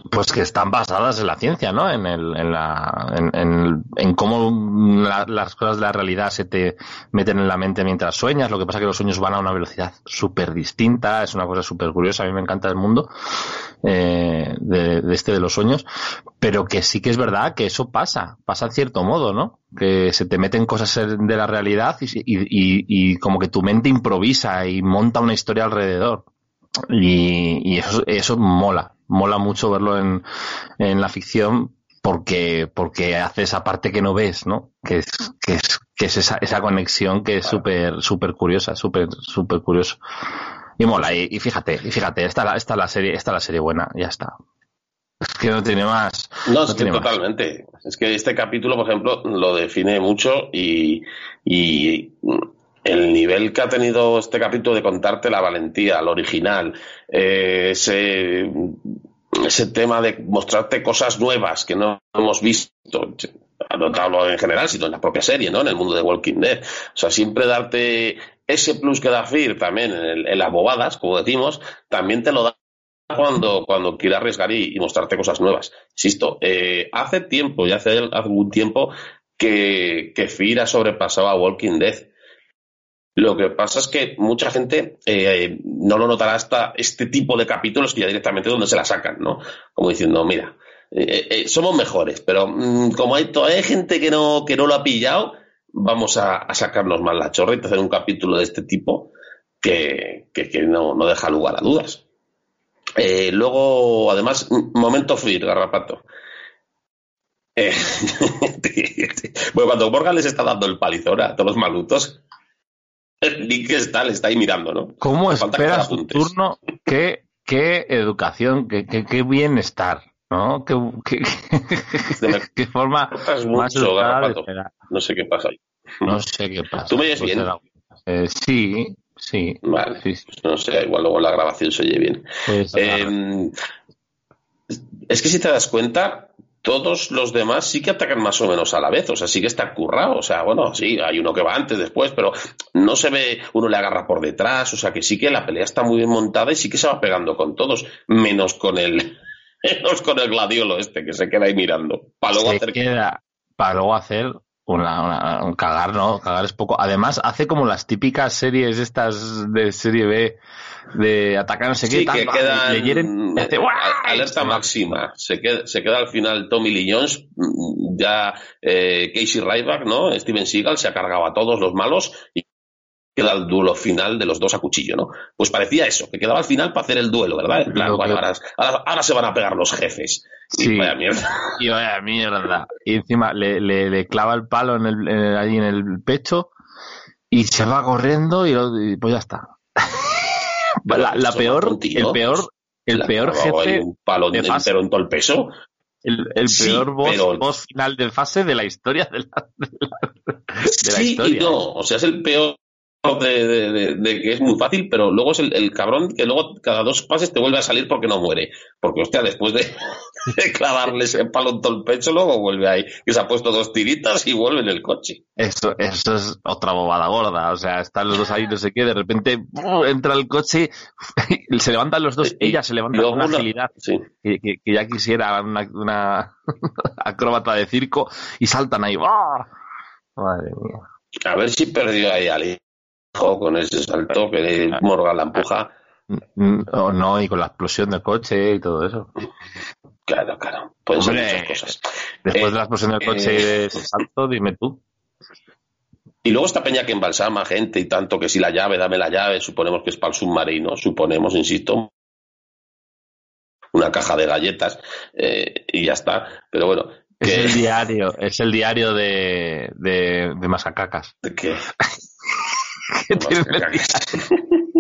pues que están basadas en la ciencia, ¿no? En, el, en, la, en, en, cómo las cosas de la realidad se te meten en la mente mientras sueñas. Lo que pasa es que los sueños van a una velocidad súper distinta, es una cosa súper curiosa. A mí me encanta el mundo eh, de, de, este de los sueños, pero que sí que es verdad que eso pasa, pasa en cierto modo, ¿no? Que se te meten cosas de la realidad y, y, y como que tu mente improvisa y monta una historia alrededor. Y, y eso, eso mola, mola mucho verlo en, en la ficción porque, porque hace esa parte que no ves, ¿no? Que es, que es, que es esa, esa conexión que es súper, súper curiosa, súper, súper curioso. Y mola, y, fíjate, y fíjate, esta, esta la serie, esta la serie buena, ya está. Es que no tiene más. No, es totalmente. Es que este capítulo, por ejemplo, lo define mucho y, y el nivel que ha tenido este capítulo de contarte la valentía, lo original, eh, ese, ese tema de mostrarte cosas nuevas que no hemos visto, no hablo en general, sino en la propia serie, ¿no? En el mundo de Walking Dead. O sea, siempre darte ese plus que da Fear también en, las bobadas, como decimos, también te lo da cuando, cuando quiere arriesgar y, mostrarte cosas nuevas. Insisto, eh, hace tiempo, ya hace, hace algún tiempo, que, que Fear ha sobrepasado a Walking Dead. Lo que pasa es que mucha gente eh, no lo notará hasta este tipo de capítulos que ya directamente donde se la sacan, ¿no? Como diciendo, mira, eh, eh, somos mejores, pero mm, como hay, hay gente que no, que no lo ha pillado, vamos a, sacarnos más la chorra y hacer un capítulo de este tipo que, no, deja lugar a dudas. luego, además, momento free, garrapato. bueno, cuando Morgan les está dando el palizón a todos los malutos, Nick está, le está ahí mirando, ¿no? ¿Cómo espera su turno? ¿Qué, qué educación, qué, qué, qué bienestar, ¿no? ¿Qué, qué, forma más No sé qué pasa. No sé qué pasa. ¿Tú me oyes bien? Eh, sí, sí. Vale. Pues no sé, igual luego la grabación se oye bien. Pues, eh, es que si te das cuenta, todos los demás sí que atacan más o menos a la vez, o sea, sí que está currado, o sea, bueno, sí, hay uno que va antes, después, pero no se ve, uno le agarra por detrás, o sea, que sí que la pelea está muy bien montada y sí que se va pegando con todos, menos con el, menos con el gladiolo este que se queda ahí mirando. Para luego Se hacer queda para luego hacer una, una- un cagar, ¿no? Cagar es poco. Además, hace como las típicas series estas de serie B de atacar no sé qué Sí, que va, quedan le hieren, y hace, ¡guau! alerta máxima. Se queda, se queda al final Tommy Lee Jones, mm, ya eh, Casey Ryback, ¿no? Steven Seagal se ha cargado a todos los malos y queda el duelo final de los dos a cuchillo, ¿no? Pues parecía eso, que quedaba al final para hacer el duelo, ¿verdad? En plan, Lo bueno, que- ahora, ahora- ahora se van a pegar los jefes. Y Sí. vaya mierda. Y vaya mierda. Y encima le, le, le clava el palo en el, en el- ahí en el pecho y se va corriendo y, lo- y pues ya está. la, la peor, el peor, el Le ha peor jefe, Un palo de fase. en todo el peso. el, el Sí, peor boss, pero- boss final de fase de la historia de la, de la, de la sí historia. y no. O sea, es el peor de, de- de- de que es muy fácil, pero luego es el, el cabrón que luego cada dos pases te vuelve a salir porque no muere. Porque, hostia, después de, clavarle ese palo en todo el pecho, luego vuelve ahí. Que se ha puesto dos tiritas y vuelve en el coche. Eso, eso es otra bobada gorda. O sea, están los dos ahí, no sé qué, de repente entra el coche, se levantan los dos, ella se levanta con una agilidad Sí. que, que- que ya quisiera una, una acróbata de circo y saltan ahí. ¡ah! Madre mía. A ver si perdió ahí al hijo con ese salto que Morgan la empuja. Mm, O no, y con la explosión del coche y todo eso. Claro, claro. Pueden ser muchas cosas. Después Eh, de la explosión del coche y eh, de ese salto, dime tú. Y luego esta peña que embalsama gente y tanto que si la llave, dame la llave, suponemos que es para el submarino, suponemos, insisto, una caja de galletas eh, y ya está. Pero bueno, Es que, el diario, es el diario de, de, de Masacacas. que- Que tiene el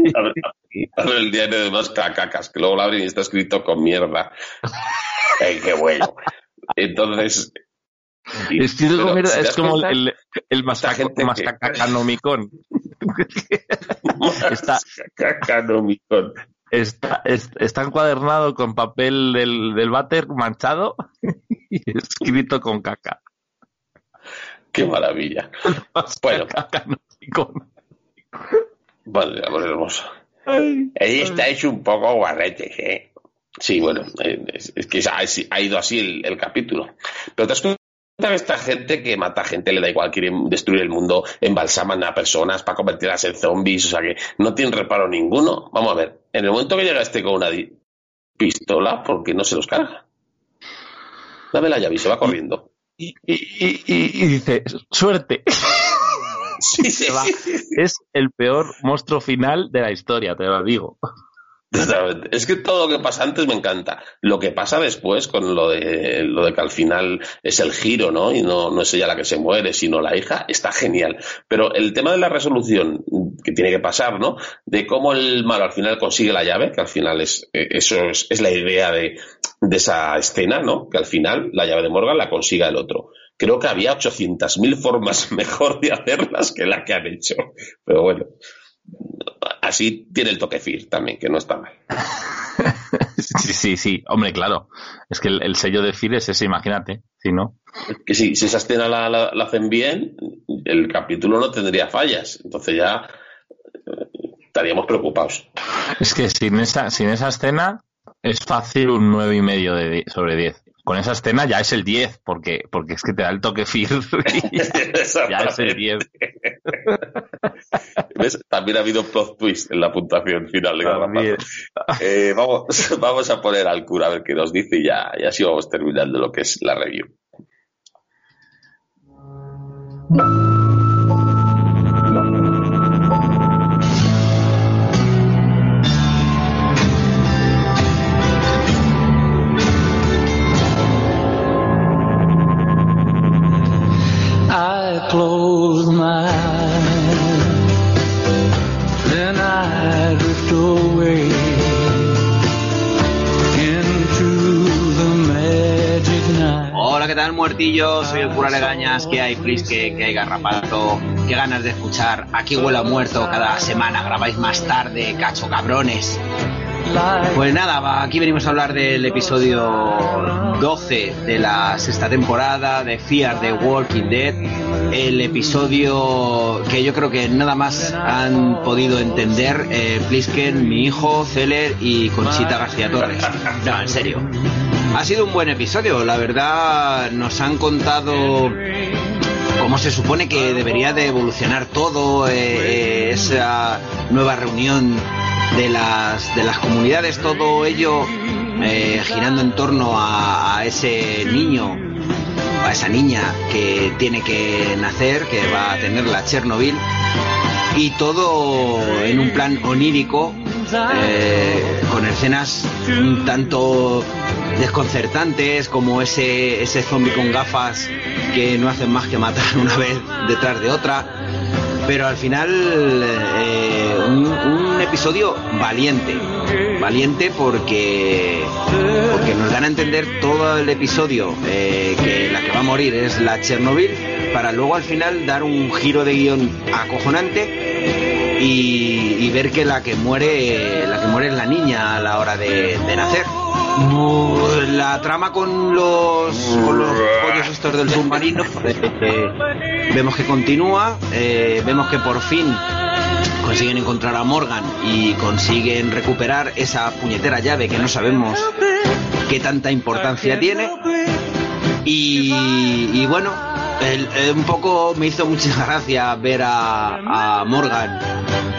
el diario de más cacacas, que luego lo abren y está escrito con mierda. Ay, qué bueno. Entonces. y- Es, que es pero como, si te es das como cuenta, el, el mascacanomicon. está-. Está, es- está encuadernado con papel del, del váter manchado y escrito con caca. Qué maravilla. Bueno. Vale, amor hermoso. Ahí estáis un poco guarretes, ¿eh? Sí, bueno, eh, es, es que ha, ha ido así el, el capítulo. Pero te has esta gente que mata gente, le da igual, quieren destruir el mundo, embalsaman a personas para convertirlas en zombies, o sea que no tienen reparo ninguno. Vamos a ver, en el momento que llega este con una pistola, ¿por qué no se los carga? Dame la llave y se va corriendo. Y, y, y- y- y dice, suerte. Sí, se va. Es el peor monstruo final de la historia, te lo digo. Totalmente. Es que todo lo que pasa antes me encanta. Lo que pasa después con lo de lo de que al final es el giro, ¿no? Y no, no es ella la que se muere, sino la hija, está genial. Pero el tema de la resolución que tiene que pasar, ¿no? De cómo el malo al final consigue la llave, que al final es eso es, es la idea de, de esa escena, ¿no? Que al final la llave de Morgan la consiga el otro. Creo que había 800.000 formas mejor de hacerlas que la que han hecho. Pero bueno, así tiene el toque Fear también, que no está mal. Sí, sí, sí. Hombre, claro. Es que el, el sello de Phil es ese, imagínate. Si no. que si, si esa escena la, la- la hacen bien, el capítulo no tendría fallas. Entonces ya eh, estaríamos preocupados. Es que sin esa, sin esa escena es fácil un nueve y medio de sobre 10. Con esa escena ya es el 10, porque, porque es que te da el toque Fear ya, es el 10. ¿Ves? También ha habido plot twist en la puntuación final de. Eh, vamos, vamos a poner al cura a ver qué nos dice y ya, y así vamos terminando lo que es la review. Hola, ¿qué tal, muertillos? Soy el cura Legañas. ¿Qué hay, Frisque? ¿Qué hay, Garrapato? ¿Qué ganas de escuchar? Aquí huele a muerto cada semana. Grabáis más tarde, cacho cabrones. Pues nada, aquí venimos a hablar del episodio 12 de la sexta temporada de Fear the Walking Dead. El episodio que yo creo que nada más han podido entender eh, Plisken, mi hijo, Celer y Conchita García Torres. No, en serio. Ha sido un buen episodio, la verdad nos han contado cómo se supone que debería de evolucionar todo, eh, esa nueva reunión de las, de las comunidades, todo ello eh, girando en torno a, a ese niño, a esa niña que tiene que nacer, que va a tener la Chernobyl, y todo en un plan onírico, eh, con escenas un tanto desconcertantes, como ese, ese zombie con gafas que no hacen más que matar una vez detrás de otra. Pero al final, eh, un, episodio valiente, valiente porque porque nos dan a entender todo el episodio eh, que la que va a morir es la Chernobyl para luego al final dar un giro de guion acojonante y, ver que la que muere la que muere es la niña a la hora de nacer la trama con los, con los pollos estos del submarino eh, vemos que continúa eh, vemos que por fin consiguen encontrar a Morgan y consiguen recuperar esa puñetera llave que no sabemos qué tanta importancia tiene. Y bueno, eh, un poco me hizo mucha gracia ver a, Morgan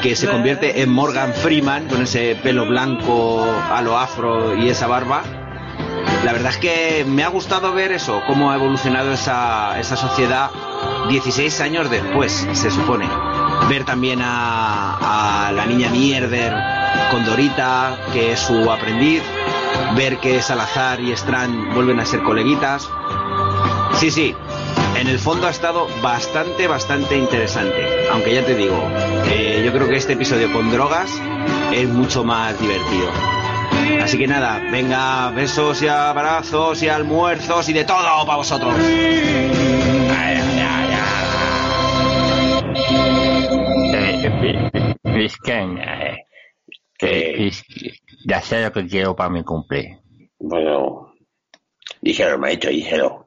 que se convierte en Morgan Freeman con ese pelo blanco a lo afro y esa barba. La verdad es que me ha gustado ver eso, cómo ha evolucionado esa, esa sociedad 16 años después, se supone. Ver también a, a la niña Mierder con Dorita, que es su aprendiz. Ver que Salazar y Strand vuelven a ser coleguitas. Sí, sí, en el fondo ha estado bastante, bastante interesante. Aunque ya te digo, eh, yo creo que este episodio con drogas es mucho más divertido. Así que nada, venga, besos y abrazos y almuerzos y de todo para vosotros. Pisquen, Que, ya sé lo que quiero para mi cumple. bueno, díselo, maestro, díselo.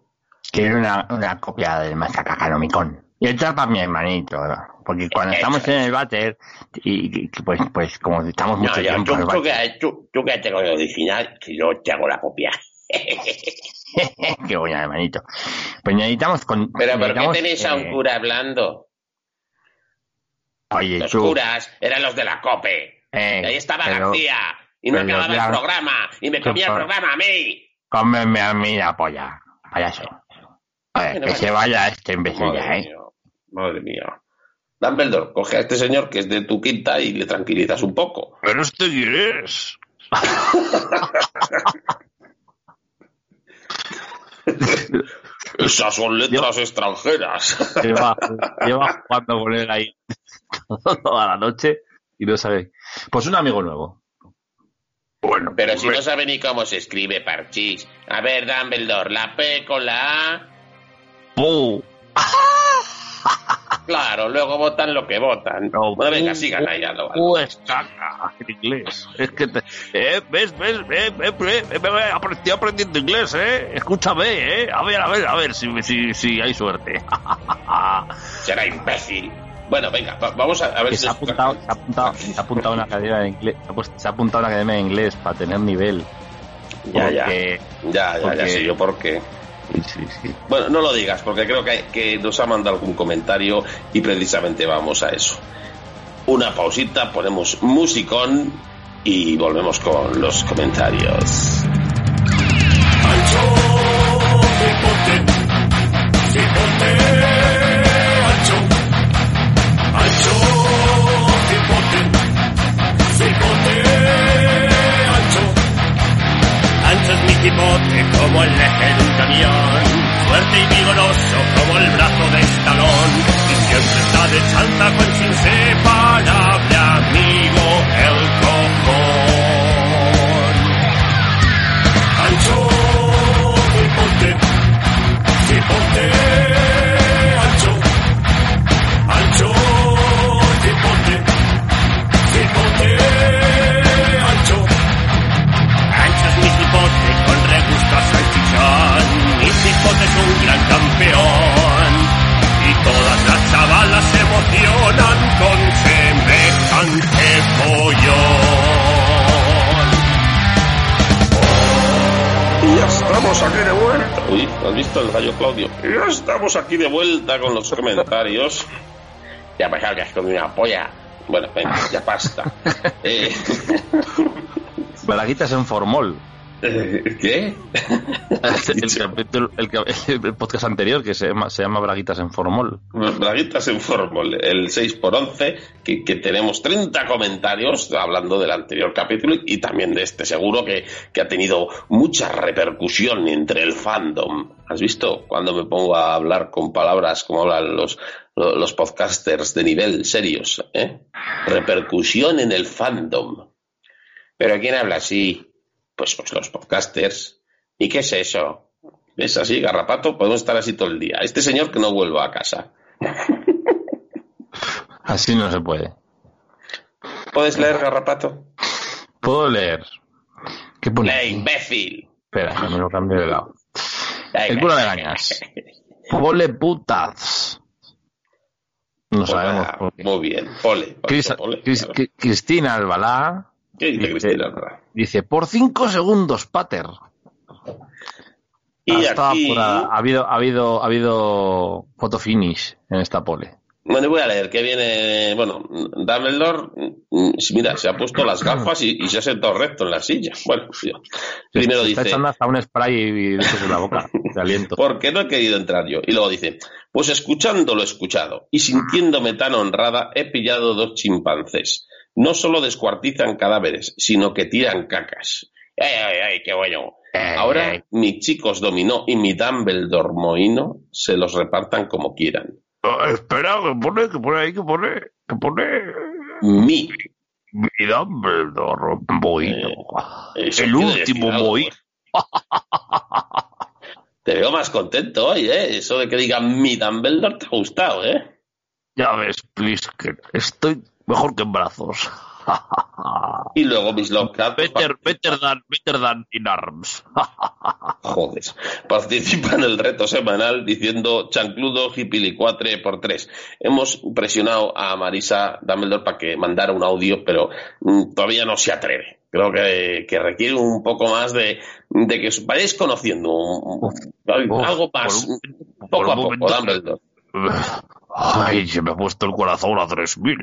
Quiero una, una copia del Masacacanomicon. Y otra para mi hermanito, ¿no? porque cuando Eso estamos en el váter, y, y, pues, pues como estamos No, mucho ya, tiempo tú, tú, que- tú, tú quédate con el original, que yo te hago la copia. qué buena hermanito. Pues necesitamos con... Pero ¿por qué tenéis a un eh, cura hablando? Oye, Los tú, curas eran los de la COPE. eh, Y ahí estaba pero García. Y no acababa el programa. Y me ¿Qué comía el programa a mí. cómeme a mí la polla, payaso. Ver, que se vaya este imbécil ya, ¿eh? mía. Madre mía. Dumbledore, coge a este señor que es de tu quinta y le tranquilizas un poco. Pero este quién es. Esas son letras extranjeras. Lleva, lleva jugando con él ahí toda la noche y no sabe. Pues un amigo nuevo. Bueno, Pero si no sabe ni cómo se escribe parchís. A ver, Dumbledore, la P con la A. Claro, luego votan lo que votan. No, bueno, venga, sigan ahí, Aldo. ¡Pu es caca! En inglés. Es que te. Eh, ¿Ves? ¿Ves? Eh, eh, eh, eh, Estoy aprendiendo inglés, ¿eh? Escúchame, ¿eh? A ver, a ver, a ver si, si, si hay suerte. Será imbécil. Bueno, venga, va- vamos a, a ver si se ha apuntado, se ha apuntado, se ha apuntado una academia de inglés, se ha apuntado una academia de inglés para tener nivel. Ya, ya. Porque- Ya, ya, ya porque- sé yo por qué. Bueno, no lo digas, porque creo que, nos ha mandado algún comentario y precisamente vamos a eso. Una pausita, ponemos musicón y volvemos con los comentarios. Como el eje de un camión, fuerte y vigoroso como el brazo de estalón, y siempre está de chanta con su inseparable amigo el el rayo Claudio. Ya estamos aquí de vuelta con los comentarios. Ya ya has comido una polla. Bueno, venga, ya basta. Eh, Braguitas en formol. Eh, ¿Qué? El, capítulo- el ca- el podcast anterior que se llama, se llama Braguitas en formol. Braguitas en Fórmula, el 6x11, que, que tenemos 30 comentarios hablando del anterior capítulo y también de este. Seguro que, que ha tenido mucha repercusión entre el fandom. ¿Has visto? Cuando me pongo a hablar con palabras como hablan los, los podcasters de nivel serios. ¿eh? Repercusión en el fandom. ¿Pero quién habla así? Pues, pues los podcasters. ¿Y qué es eso? ¿Es así, garrapato? Podemos estar así todo el día. Este señor que no vuelva a casa. Así no se puede. ¿Puedes leer, garrapato? Puedo leer. ¿Qué pone? ¡Eh, aquí? imbécil! Espera, que me lo cambio de lado. El culo de gañas. Pole putas. No sabemos por qué. Muy bien, pole. Claro. Cristina Albalá ¿Qué dice Cristina? Dice, por cinco segundos, Pater. Y Ha habido, ha habido, ha habido photo finish en esta pole. bueno, voy a leer que viene, bueno, Dumbledore, mm, mira, se ha puesto las gafas y, y se ha sentado recto en la silla. Bueno, tío. primero Se está dice, echando hasta un spray y en la boca, de aliento. ¿por qué no he querido entrar yo? Y luego dice, pues escuchando lo escuchado y sintiéndome tan honrada, he pillado dos chimpancés. No solo descuartizan cadáveres, sino que tiran cacas. ¡Ay, ay, ay, qué bueno! Ahora mis chicos dominó y mi Dumbledore mohino se los repartan como quieran. espera, que pone, que pone ahí, que pone, que pone. Mi. Mi Dumbledore Bohino. Eso El quiere último decir algo. Bohino. Te veo más contento hoy, ¿eh? Eso de que digan mi Dumbledore te ha gustado, ¿eh? Ya ves, please, que estoy mejor que en brazos. Y luego Miss Lockhart better, better than, better than in arms. Joder. Participa en el reto semanal diciendo chancludo hipilicuatre por tres. Hemos presionado a Marisa Dumbledore para que mandara un audio, pero mm, todavía no se atreve. Creo que, que requiere un poco más de, de que os vayáis conociendo algo más, por poco a poco, Dumbledore. Ay, se me ha puesto el corazón a 3000.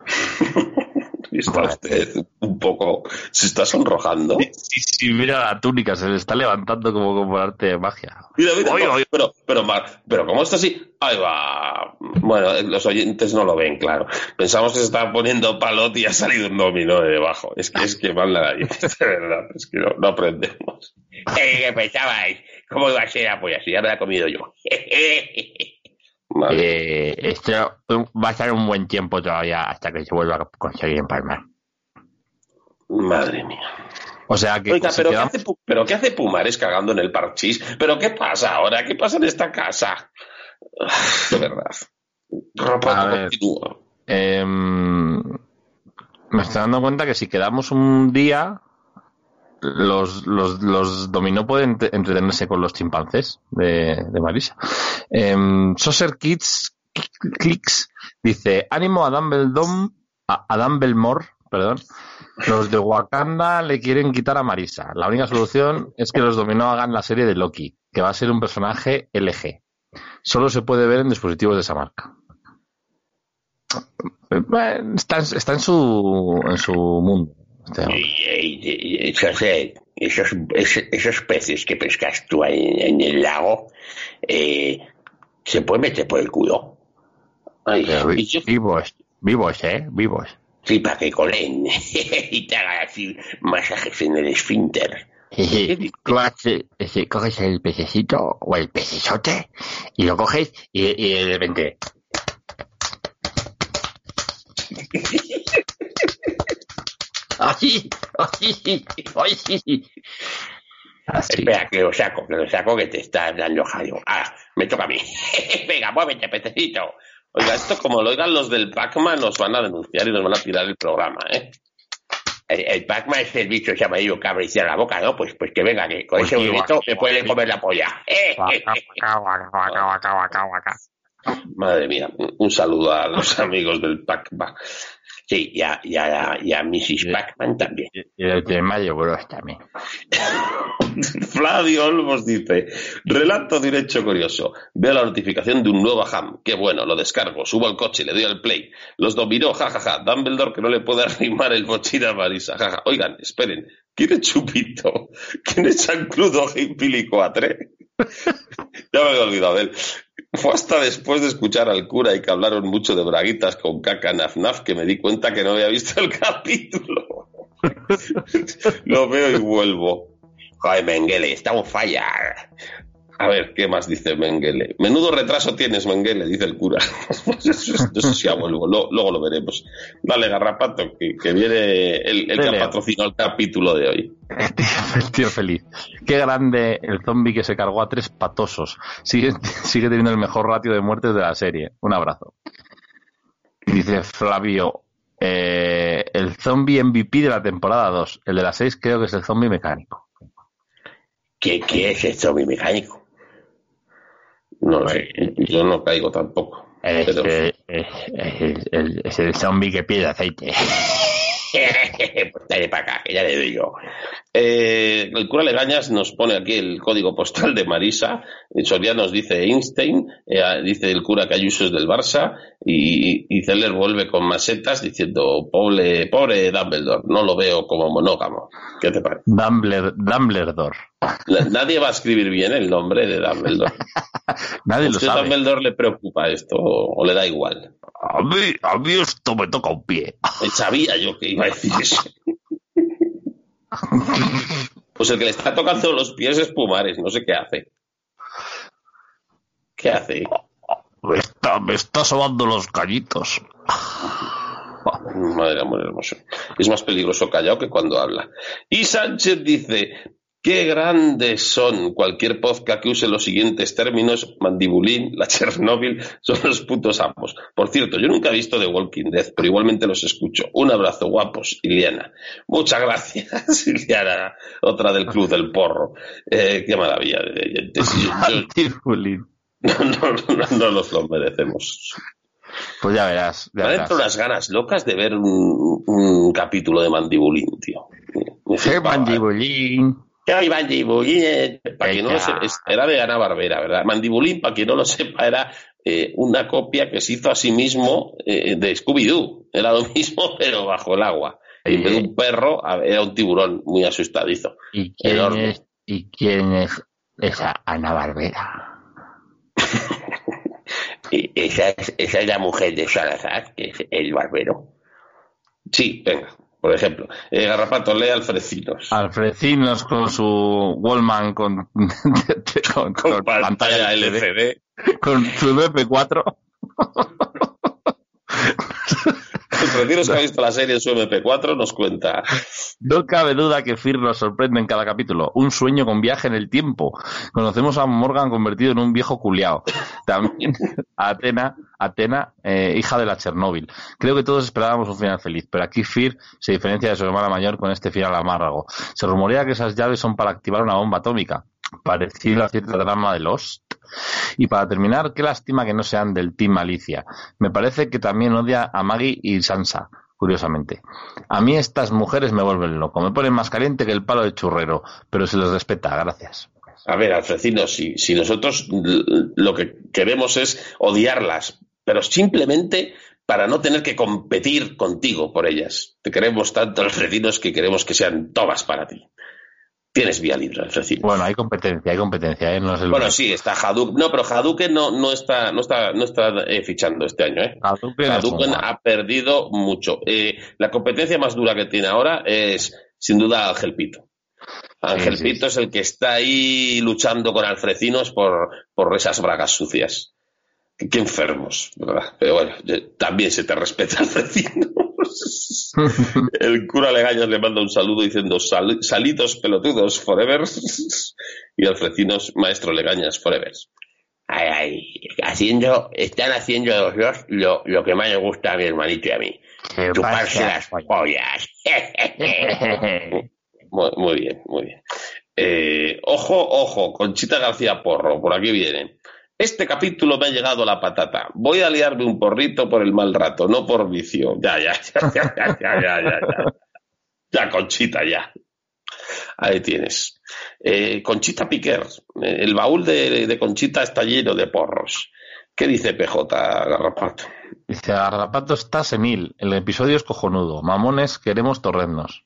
Está usted un poco, se está sonrojando. Sí, sí, mira la túnica, se le está levantando como como arte de magia. Mira, mira, Oye, no, oye. Pero, pero, Mar- pero ¿cómo está así? Ahí va. Bueno, los oyentes no lo ven, claro. Pensamos que se estaba poniendo palote y ha salido un dominó de debajo. Es que es que mal la nariz, de verdad. Es que no, no aprendemos. Eh, ¿Qué pensabais? ¿Cómo iba a ser? Ah, Pues así ya me la he comido yo. Eh, esto va a estar un buen tiempo todavía hasta que se vuelva a conseguir empalmar. Madre mía. O sea que Oiga, pero, quedamos- ¿qué hace, ¿pero qué hace Pumares cagando en el parchís? ¿Pero qué pasa ahora? ¿Qué pasa en esta casa? De verdad. Ropa continúa. Em, me estoy dando cuenta que si quedamos un día, los, los, los dominó pueden te- entretenerse con los chimpancés de, de Marisa. Em, Saucer Kids Clicks dice, ánimo a Dumbledore, a, Dumbledore, perdón. Los de Wakanda le quieren quitar a Marisa. La única solución es que los dominó hagan la serie de Loki, que va a ser un personaje LG. Solo se puede ver en dispositivos de esa marca. Bueno, Está, está en su en su mundo. José, esos, esos, esos peces que pescas tú ahí en, el lago, eh, ¿se puede meter por el culo? Ay, Pero vi- y yo- vivos, vivos, eh, vivos. Sí, para que colen y te hagan así masajes en el esfínter. Tú haces- ese, coges el pececito o el pecesote y lo coges y, y de repente. Así, así, así. Así. Espera, que lo saco, que lo saco, que te está dando jaleo. Ah, me toca a mí. Venga, muévete, pececito. Oiga, esto como lo oigan los del Pac-Man nos van a denunciar y nos van a tirar el programa, ¿eh? El, el Pac-Man es el bicho amarillo que abre y cierra la boca, ¿no? Pues, pues que venga, que con Pues ese movimiento guaca, me puede guaca. comer la polla. Madre mía, un saludo a los amigos del Pac-Man. Sí, y a, y a, y a Mrs. Pac-Man también. Y el de Mayo Bros también. Flavio Olmos dice, relato de un hecho curioso. Veo la notificación de un nuevo ham. Qué bueno, lo descargo, subo al coche, le doy al play. Los dominó, jajaja. Dumbledore que no le puede arrimar el bochín a Marisa, jaja. Oigan, esperen, ¿quién es Chupito? ¿Quién es San Cludo Pili 4? ya me había olvidado de él. Fue hasta después de escuchar al cura y que hablaron mucho de braguitas con caca naf que me di cuenta que no había visto el capítulo. Lo veo y vuelvo. Joder, Mengele, estamos fallar. A ver, ¿qué más dice Mengele? Menudo retraso tienes, Mengele, dice el cura. Eso, eso sí, vuelvo, lo- luego lo veremos. Dale, Garrapato, que, que viene el, el que patrocinado el capítulo de hoy. El tío, el tío feliz. Qué grande el zombie que se cargó a tres patosos. Sigue, sigue teniendo el mejor ratio de muertes de la serie. Un abrazo. Dice Flavio, eh, el zombie MVP de la temporada 2. El de la 6 creo que es el zombie mecánico. ¿Qué, qué es esto, mi mecánico? No lo sé, yo no caigo tampoco. Es, Pero- eh, es- es- es- es el zombie que pide aceite. pues dale para acá, que ya le doy yo. Eh, el cura Legañas nos pone aquí el código postal de Marisa. eh, Soria nos dice Einstein, eh, dice el cura que Ayuso es del Barça y, y Zeller vuelve con masetas diciendo pobre, pobre Dumbledore, no lo veo como monógamo. ¿Qué te parece? Dumbledore. La- Nadie va a escribir bien el nombre de Dumbledore. Nadie lo ¿Usted a sabe. Dumbledore le preocupa esto o, o le da igual? A mí, a mí esto me toca un pie. Eh, Sabía yo que iba a decir eso. Pues el que le está tocando los pies es Pumares, no sé qué hace. ¿Qué hace? Me está, me está sobando los cañitos. Madre amor hermoso. Es más peligroso callado que cuando habla. Y Sánchez dice, qué grandes son cualquier podcast que use los siguientes términos, mandibulín, la Chernóbil, son los putos amos. Por cierto, yo nunca he visto The Walking Dead, pero igualmente los escucho. Un abrazo, guapos, Iliana. Muchas gracias, Iliana, otra del Club del Porro. Eh, qué maravilla. Mandibulín. no, no, no, no nos lo merecemos. Pues ya verás. Ya Me verás. entran unas ganas locas de ver un, un capítulo de Mandibulín, tío. Me ¿eh? Mandibulín. ¿Qué hay, Mandibulín? Para quien no lo sepa, era de Ana Barbera, ¿verdad? Mandibulín, para quien no lo sepa, era eh, una copia que se hizo a sí mismo eh, de Scooby-Doo. Era lo mismo, pero bajo el agua. Y en vez de un perro, era un tiburón muy asustadizo. ¿Y quién Enorme. es, y quién es esa Ana Barbera? Esa es, esa es la mujer de Salazar, que es el barbero. Sí, venga, por ejemplo. Eh, Garrapato, lee Alfrecinos. Alfrecinos con su Wallman con, con, Con pantalla LCD. con su MP4. Alfrecinos que ha visto la serie en su MP4 nos cuenta. No cabe duda que Fir nos sorprende en cada capítulo. Un sueño con viaje en el tiempo. Conocemos a Morgan convertido en un viejo culiao. También a Atena, Atena eh, hija de la Chernóbil. Creo que todos esperábamos un final feliz, pero aquí Fir se diferencia de su hermana mayor con este final amargo. Se rumorea que esas llaves son para activar una bomba atómica, parecido a cierta trama de Lost. Y para terminar, qué lástima que no sean del Team Alicia. Me parece que también odia a Maggie y Sansa, curiosamente. A mí estas mujeres me vuelven loco, me ponen más caliente que el palo de churrero, pero se les respeta, gracias. A ver, Alfrecinos, si, si nosotros lo que queremos es odiarlas, pero simplemente para no tener que competir contigo por ellas. Te queremos tanto, Alfrecinos, que queremos que sean todas para ti. Tienes vía libre, Alfrecinos. Bueno, hay competencia, hay competencia, ¿eh? No es el Bueno, sí, está Hadouken. No, pero Hadouken no, no está, no está, no está eh, fichando este año, ¿eh? Ha perdido mucho. Eh, la competencia más dura que tiene ahora es, sin duda, Ángel Pito. Ángel Sí, sí, Pito es el que está ahí luchando con Alfrecinos por, por esas bragas sucias. Qué, qué enfermos, ¿verdad? Pero bueno, también se te respeta Alfrecinos. El cura Legañas le manda un saludo diciendo "Sal- salitos pelotudos forever y Alfrecinos maestro Legañas forever. Ay, ay, haciendo, están haciendo los dos lo, lo que más le gusta a mi hermanito y a mí. ¿Qué Chuparse las pollas. Muy, muy bien, muy bien. Eh, ojo, ojo, Conchita García Porro, por aquí viene. Este capítulo me ha llegado a la patata. Voy a liarme un porrito por el mal rato, no por vicio. Ya, ya, ya, ya, ya, ya, ya, ya. Ya, ya Conchita, ya. Ahí tienes. Eh, Conchita Piquer. Eh, el baúl de, de Conchita está lleno de porros. ¿Qué dice PJ Garrapato? Dice, Garrapato está senil. El episodio es cojonudo. Mamones, queremos torreznos.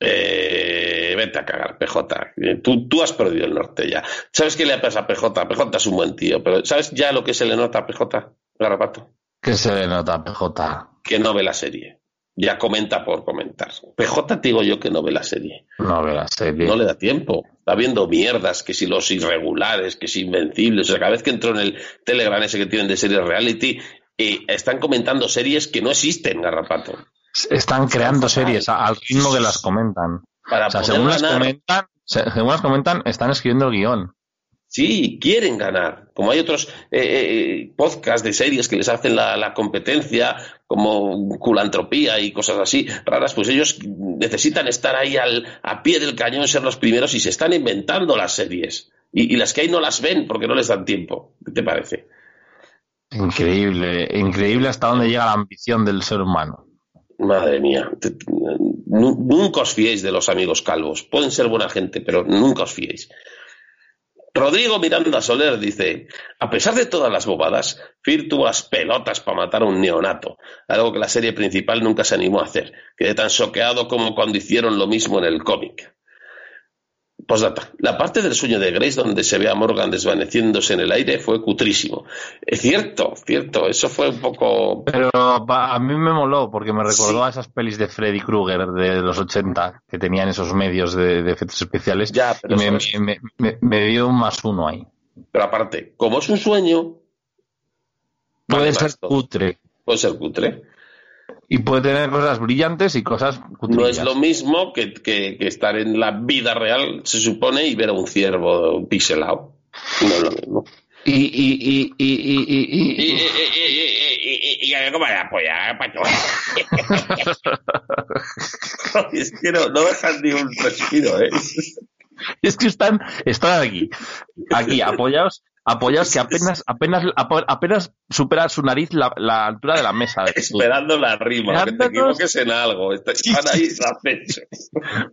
Eh, vete a cagar, PJ. Eh, Tú, tú has perdido el norte ya. ¿Sabes qué le pasa a PJ? PJ es un buen tío, pero ¿sabes ya lo que se le nota a PJ, Garrapato? ¿Qué se le nota a PJ? Que no ve la serie. Ya comenta por comentar. PJ te digo yo que no ve la serie. No ve la serie. No le da tiempo. Está viendo mierdas, que si los irregulares, que si invencibles. O sea, cada vez que entro en el Telegram ese que tienen de series reality, eh, están comentando series que no existen, Garrapato. Están creando series al ritmo que las comentan. Para O sea, poder según las ganar. comentan, se- según las comentan, están escribiendo el guion. Sí, quieren ganar. Como hay otros eh, eh, podcasts de series que les hacen la, la competencia, como culantropía y cosas así raras, pues ellos necesitan estar ahí al, a pie del cañón, ser los primeros y se están inventando las series. Y, y las que hay no las ven porque no les dan tiempo. ¿Qué te parece? Increíble, increíble hasta dónde llega la ambición del ser humano. Madre mía. Nunca os fiéis de los amigos calvos. Pueden ser buena gente, pero nunca os fiéis. Rodrigo Miranda Soler dice, a pesar de todas las bobadas, Fir tuvo las pelotas para matar a un neonato, algo que la serie principal nunca se animó a hacer. Quedé tan choqueado como cuando hicieron lo mismo en el cómic. Postdata. La parte del sueño de Grace donde se ve a Morgan desvaneciéndose en el aire fue cutrísimo. Es cierto, cierto, eso fue un poco... Pero a mí me moló porque me recordó Sí. a esas pelis de Freddy Krueger de los 80 que tenían esos medios de, de efectos especiales Ya, pero y me, eso me- me- me dio un más uno ahí. Pero aparte, como es un sueño, Puede vale ser cutre puede ser cutre. Y puede tener cosas brillantes y cosas No cutrillas. es lo mismo que, que- que estar en la vida real, se supone, y ver a un ciervo pixelado. No es lo mismo. Y, y, y, y, y, y- Y, y- y, y, y, y, y, y a ver cómo la polla, ¿eh, Pacho? es que no, no dejan ni un respiro, ¿eh? es que están, están aquí, aquí, apoyados, apoyados que apenas, apenas, apenas supera su nariz la, la altura de la mesa. de. Esperando la rima, que te equivoques en algo. Están ahí.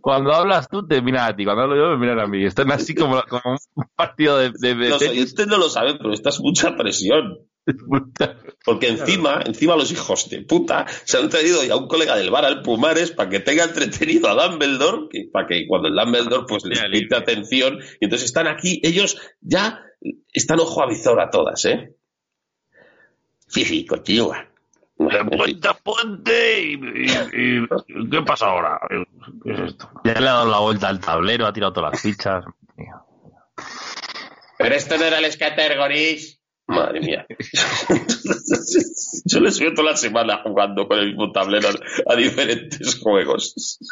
Cuando hablas tú te miran a ti, cuando hablo yo me miran a mí. Están así como, como un partido de, de, de Los tenis. oyentes no lo saben, pero esta es mucha presión. Porque encima, encima los hijos de puta se han traído ya un colega del bar al Pumares para que tenga entretenido a Dumbledore, que, para que cuando el Dumbledore pues les preste atención, y entonces están aquí, ellos ya están ojo a visor a todas, ¿eh? Sí, sí, continúa. Puente a puente y, y- y- ¿qué pasa ahora? ¿Qué es esto? Ya le ha dado la vuelta al tablero, ha tirado todas las fichas. Pero esto no era el Scattergories. Madre mía. Yo les veo toda la semana jugando con el mismo tablero a diferentes juegos.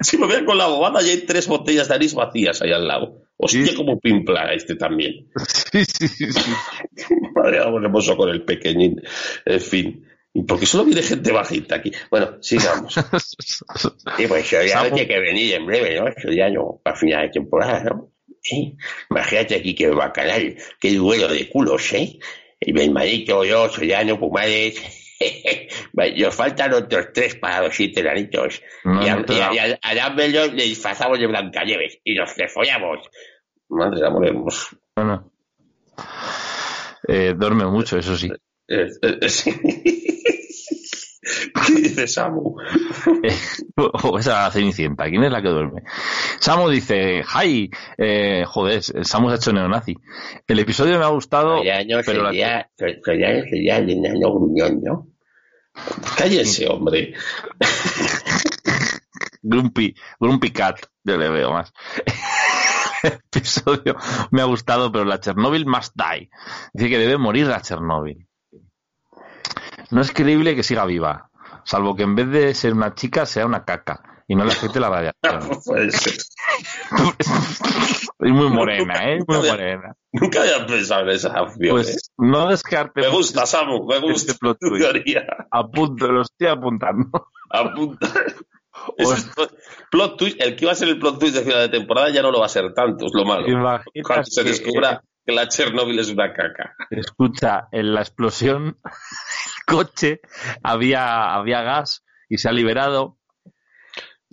Si me vean con la bobada, ya hay tres botellas de anís vacías ahí al lado. Hostia, Sí. como pimpla este también. Sí, sí, sí. Madre qué pasó con el pequeñín. En fin. ¿Y por qué solo viene gente bajita aquí? Bueno, sigamos. Sí, pues eso ya Samu. tiene que venir en breve, ¿no? Eso ya no, para final de temporada, ¿no? Imagínate aquí que bacanal, qué duelo de culos, ¿eh? Y mi hermanito, yo, Soriano, Pumares. Nos faltan otros tres para los siete granitos. No, y a, no y a- a- a le disfrazamos de Blancanieves y nos le follamos. Madre de amor hermoso. Bueno. Eh, duerme mucho, eso sí. Eh, eh, eh, sí. ¿Qué dice Samu? Eh, o esa cenicienta, ¿quién es la que duerme? Samu dice, hi, eh, joder, Samu se ha hecho neonazi. El episodio me ha gustado, Soriano pero la- sería, sería el enano gruñón, ¿no? Cállense, hombre. Grumpy, Grumpy Cat, yo le veo más. El episodio me ha gustado, pero la Chernobyl must die. Dice que debe morir la Chernobyl. No es creíble que siga viva, salvo que en vez de ser una chica sea una caca y no le afecte la radiación. Puede ser. es muy morena, ¿eh? Muy morena. Nunca había pensado en esa opción. ¿eh? Pues no descarte Me gusta, Samu, me gusta este plot tu teoría. Apunto, lo estoy apuntando. Apunta. Es el plot twist, el que iba a ser el plot twist de final de temporada ya no lo va a ser tanto, es lo malo. Cuando se que- descubra que la Chernóbil es una caca. Escucha, en la explosión, coche había, había gas y se ha liberado.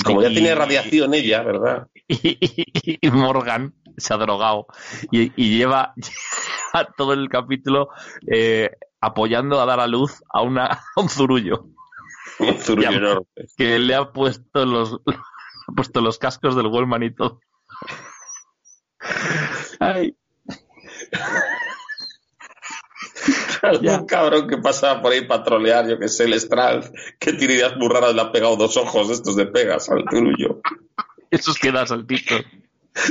Como ya Y- tiene radiación ella, ¿verdad? y, y Morgan se ha drogado y, lleva, lleva todo el capítulo eh, apoyando a dar a luz a, una, a un zurullo Un zurullo Ya. enorme. que le ha puesto los ha puesto los cascos del Wellman y todo. Ay, Ya. Un cabrón que pasa por ahí para trolear, yo que sé, el Strand, que tiene ideas muy raras, le ha pegado dos ojos estos de pegas al zurullo. esos que da saltitos.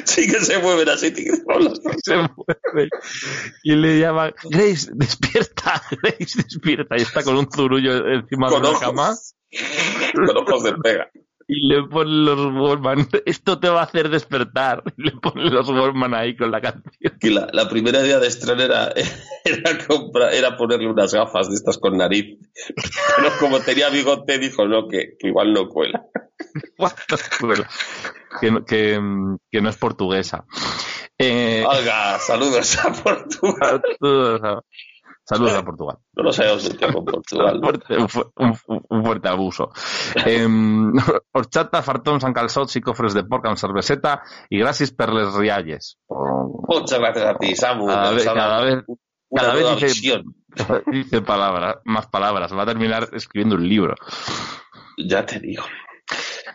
Sí que se mueven así. Se mueve. Y le llama, Grace, despierta, Grace, despierta. Y está con un zurullo encima Con de ojos. cama. Con ojos de pega. Y le ponen los Wallman. Esto te va a hacer despertar. Y le ponen los Wallman ahí con la canción. Que la, la primera idea de Strand era, era, comprar, era ponerle unas gafas de estas con nariz. Pero como tenía bigote, dijo no, que, que igual no cuela. Que, no- que, que no es portuguesa. Eh, Olga, saludos a Portugal. saludos, a, saludos a Portugal. No nos habíamos metido con Portugal. Un fuerte, un un abuso. Eh, horchata, fartons amb calçots i cofres de porc amb cerveseta i gràcies per les rialles. Oh, Muchas gracias a ti, Samu. Cada vez, cada vez, cada vez dice, dice palabras, más palabras. Va a terminar escribiendo un libro. Ya te digo.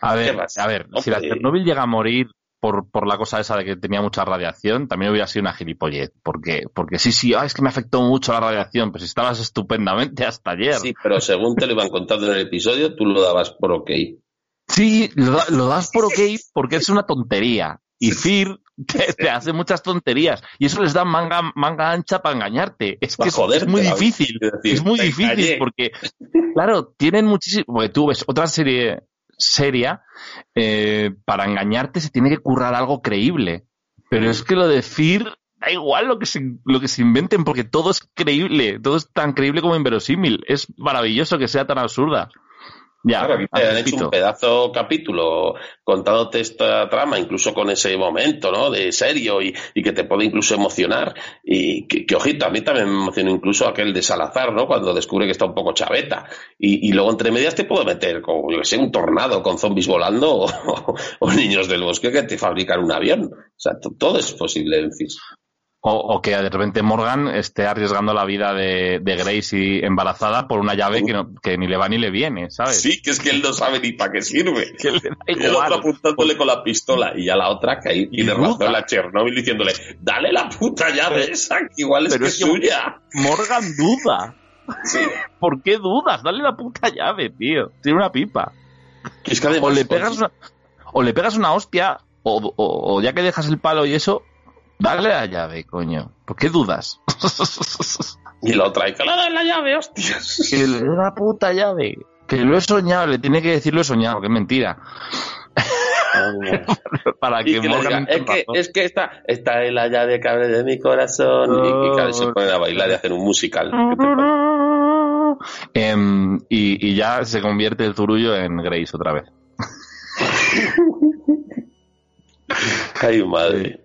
A ¿Qué ver, a ver, si la. Chernobyl llega a morir por, por la cosa esa de que tenía mucha radiación, también hubiera sido una gilipollez. Porque, porque sí, sí, ah, es que me afectó mucho la radiación, pues estabas estupendamente hasta ayer. Sí, pero según te lo iban contando en el episodio, tú lo dabas por ok. Sí, lo, da- lo das por ok porque es una tontería. Y Fear te, te hace muchas tonterías. Y eso les da manga, manga ancha para engañarte. Es que es, joderte, es muy difícil. es decir, Es muy difícil porque, claro, tienen muchísimo. Porque tú ves otra serie seria, eh, para engañarte se tiene que currar algo creíble. Pero es que lo de Fear da igual lo que se, lo que se inventen porque todo es creíble. Todo es tan creíble como inverosímil. Es maravilloso que sea tan absurda. Ya, Claro, aquí te han hecho un pedazo capítulo contándote esta trama, incluso con ese momento, ¿no? De serio y, y que te puede incluso emocionar. Y que, que, ojito, a mí también me emocionó incluso aquel de Salazar, ¿no? Cuando descubre que está un poco chaveta. Y, y luego entre medias te puedo meter, como yo que sé, un tornado con zombies volando o, o niños del bosque que te fabrican un avión. O sea, todo es posible en FIS. O, o que de repente Morgan esté arriesgando la vida de, de Grace y embarazada por una llave que, no- que ni le va ni le viene, ¿sabes? Sí, que es que él no sabe ni para qué sirve. Que le Y el otro apuntándole con la pistola y ya la otra que ahí tiene razón la Chernobyl diciéndole, dale la puta llave esa, que igual es pero que es suya. Morgan duda. Sí. ¿Por qué dudas? Dale la puta llave, tío. Tiene una pipa. Que es que además, O le pegas una, o le pegas una hostia, o, o- o ya que dejas el palo y eso, dale la llave, coño. ¿Por qué dudas? Y la otra, y que le la llave, hostias. que le dé la puta llave. Que lo he soñado, le tiene que decir lo he soñado, que es mentira. Para Y que que diga, es que, es que esta, esta es la llave que abre de mi corazón. Y, y claro, se ponen a bailar y hacen un musical. Em, y, y ya se convierte el zurullo en Grace otra vez. Ay, madre.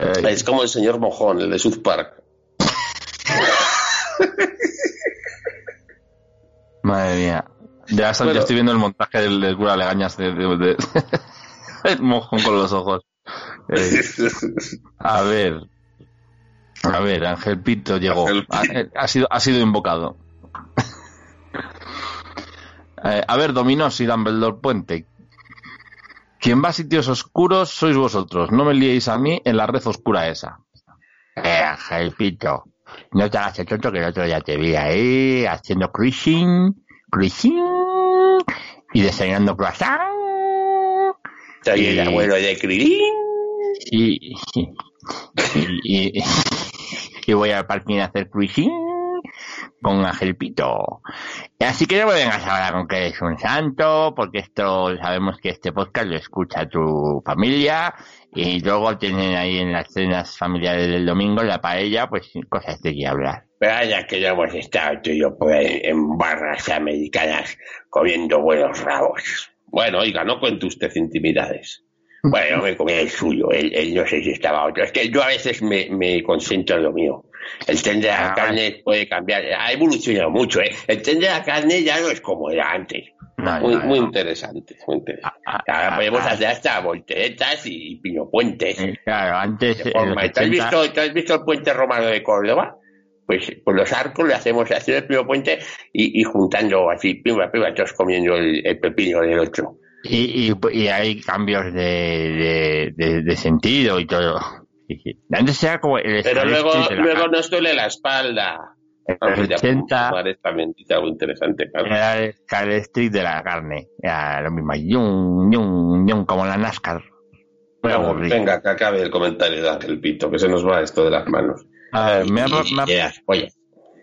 Es como el señor Mojón, el de South Park. madre mía. Ya, estoy viendo el montaje del, del cura Legañas de, de- de- el mojón con los ojos. Eh, a ver. A ver, Ángel Pito llegó. Ángel Ha, eh, ha sido, ha sido invocado. Eh, a ver, Dominos y Dumbledore Puente. Quien va a sitios oscuros sois vosotros. No me liéis a mí en la red oscura esa. Eh, Ángel Pito. No te hagas el tonto que el otro ya te vi ahí haciendo cruising, cruising y desayunando croissant. Soy el Y- abuelo de Krilin. Y, y, y- y voy al parking a hacer cruising con Ángel Pito. Así que no me vengas ahora con que eres un santo, porque esto sabemos que este podcast lo escucha tu familia y luego tienen ahí en las cenas familiares del domingo la paella, pues cosas de qué hablar. Vaya que ya hemos estado tú y yo ahí en barras americanas comiendo buenos rabos. Bueno, oiga, no cuente usted intimidades. Bueno, me comí el suyo, él, él no sé si estaba otro. Es que yo a veces me, me concentro en lo mío. El tren de la Ah. carne puede cambiar, ha evolucionado mucho, ¿eh? El tren de la carne ya no es como era antes. No, Muy, no, muy interesante, muy interesante. Ah, Ahora ah, podemos ah. hacer hasta volteretas y pino puentes. Eh, Claro, antes. en forma. los ¿Tú has, 80, visto, tú has visto el puente romano de Córdoba? Pues con los arcos le hacemos hacer el primer puente y, y juntando así, pimba, pimba, todos comiendo el, el pepino del otro. Y, y, y hay cambios de, de, de, de sentido y todo. Antes era como el Pero luego, luego nos duele la espalda. En Vamos, los ya, 80 Mares también dice algo interesante, claro. era el de la carne. Era lo mismo. Como la NASCAR. Venga, que acabe el comentario de el pito, que se nos va esto de las manos. A ver, me ha, me ha-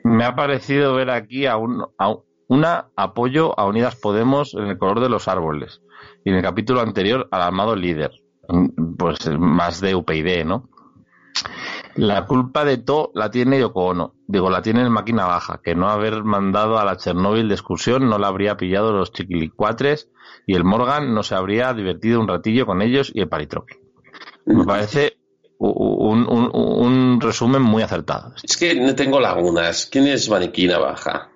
me ha parecido ver aquí a un, a un- una apoyo a Unidas Podemos en el color de los árboles. Y en el capítulo anterior al armado líder. Pues más de UPyD, ¿no? La culpa de todo la tiene Yoko Ono. Digo, la tiene el máquina baja, que no haber mandado a la Chernóbil de excursión no la habría pillado los chiquilicuatres y el Morgan no se habría divertido un ratillo con ellos y el palitroque. Me parece un- un resumen muy acertado. Es que no tengo lagunas. ¿Quién es Maniquina Baja?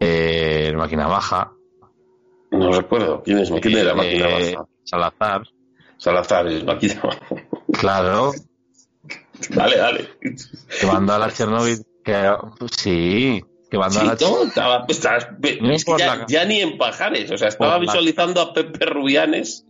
Eh, el máquina baja, No recuerdo. ¿Quién es ¿Quién era Máquina eh, Baja? Salazar, Salazar es Máquina Baja. claro, Dale, dale. que mandó a la Chernobyl, que sí, que mandó Sí, a la no, estaba, estabas- No es que por ya, la- ya ni en pajares, o sea, estaba Por la- visualizando a Pepe Rubianes,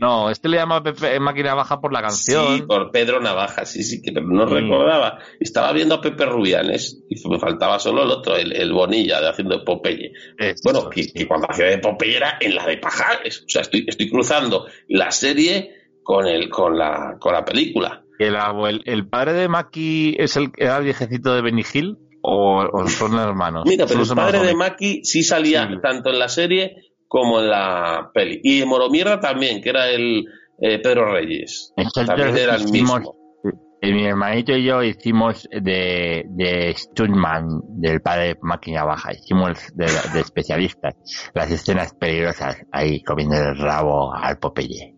No, este le llama Pepe, máquina baja por la canción. sí, por Pedro Navaja, sí, sí, que no Sí. recordaba. Estaba viendo a Pepe Rubianes y me faltaba solo el otro, el, el Bonilla, de haciendo Popeye. Eso, Bueno, que, que cuando hacía de Popeye era en la de pajares, o sea, estoy, estoy cruzando la serie con, el, con, la, con la película. El, abuel- el padre de Maki es el era el viejecito de Benny Hill o, o son hermanos. Mira, pero el padre de. Maki sí salía Sí. tanto en la serie como en la peli. Y Moromierda también, que era el eh, Pedro Reyes. Nosotros También era el hicimos- mismo. eh, mi hermanito y yo hicimos de, de Stuntman, del padre de máquina baja, hicimos de, de especialistas, las escenas peligrosas, ahí comiendo el rabo al Popeye.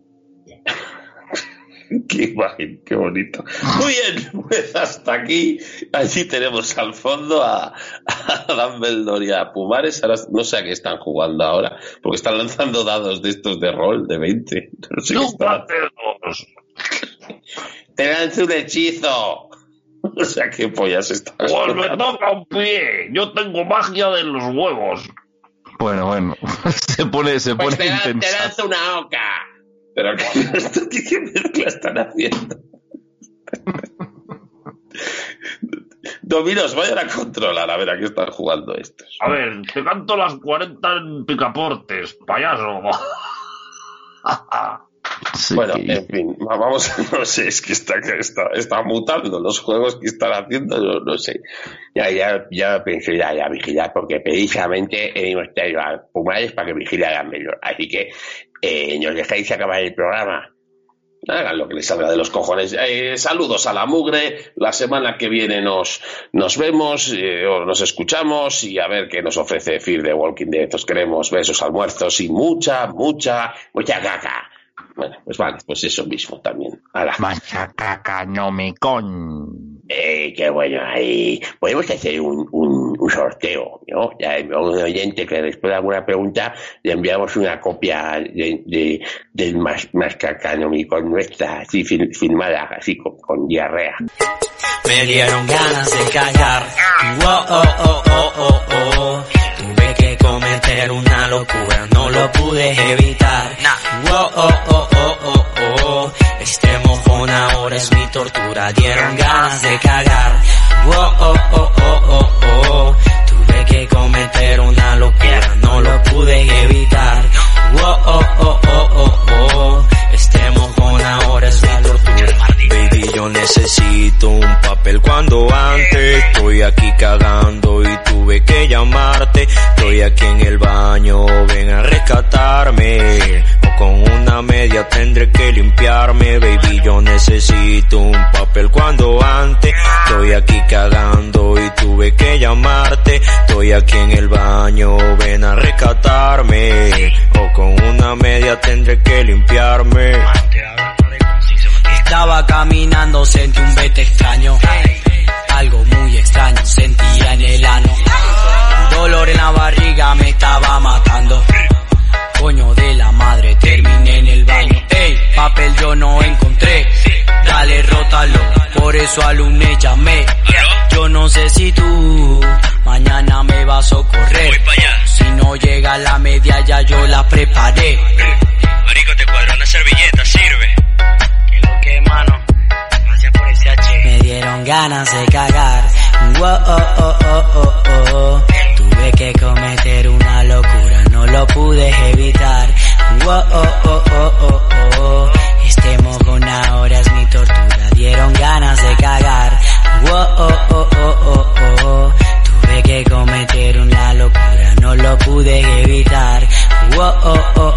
Qué imagen, qué bonito. Muy bien, pues hasta aquí. Allí tenemos al fondo a, a Dumbledore y a Pumares. Ahora no sé a qué están jugando ahora, porque están lanzando dados de estos de rol de 20. No sé qué están- Te lanzo un hechizo. O sea, qué pollas están. Pues me toca un pie, yo tengo magia de los huevos. Bueno, bueno, se pone, se Pues pone te, te lanzo una oca. Pero ¿qué, qué mezcla están haciendo? Dominos, vayan a controlar a ver a qué están jugando estos. A ver, te canto las 40 en picaportes, payaso. bueno, en fin, va- vamos, no sé, es que está, que está, está mutando los juegos que están haciendo, no, no sé. Ya, ya, ya pensé, ya, ya, vigilar, porque precisamente hemos traído a Pumares para que vigile a Dumbledore. Así que, eh, ¿nos dejáis acabar el programa? Hagan lo que les salga de los cojones. Eh, saludos a la mugre. La semana que viene nos, nos vemos eh, o nos escuchamos y a ver qué nos ofrece Fear the Walking Dead. Os queremos besos almuerzos y mucha, mucha, mucha caca. Bueno, pues vale, pues eso mismo también. Ala. Mancha caca, no me con. Eh, qué bueno, ahí podemos hacer un, un, un sorteo, ¿no? Ya, a un oyente que responda alguna pregunta, le enviamos una copia de, de, del mas, mascacanómico nuestra, así fil- filmada, así con, con diarrea. Me dieron ganas de cagar. Oh, oh, oh, oh, oh, oh. Tuve que cometer una locura, no lo pude evitar. Oh, oh, oh, oh, oh, oh. Este mojón ahora es mi tortura. Dieron ganas de cagar. Oh, oh, oh, pude evitar. Oh, oh, oh, necesito un papel cuando antes estoy aquí cagando y tuve que llamar. llamarte. Estoy aquí en el baño, ven a rescatarme. O con una media tendré que limpiarme, baby. Yo necesito un papel cuando antes. Estoy aquí cagando y tuve que llamarte. Estoy aquí en el baño, ven a rescatarme. O con una media tendré que limpiarme. Estaba caminando, sentí un vete extraño. Algo muy extraño sentía en el ano. dolor en la barriga me estaba matando. Coño de la madre, terminé en el baño. Ey, papel yo no encontré. Dale, rótalo. Por eso al lunes llamé. Yo no sé si tú mañana me vas a socorrer. Si no llega la media ya yo la preparé. Marico, te cuadro una servilleta, ganas de cagar. Wow, oh, oh, oh, oh oh Tuve que cometer una locura, no lo pude evitar. Wow, Este mojón ahora es mi tortura, dieron ganas de cagar. Wow, Tuve que cometer una locura, no lo pude evitar. Wow,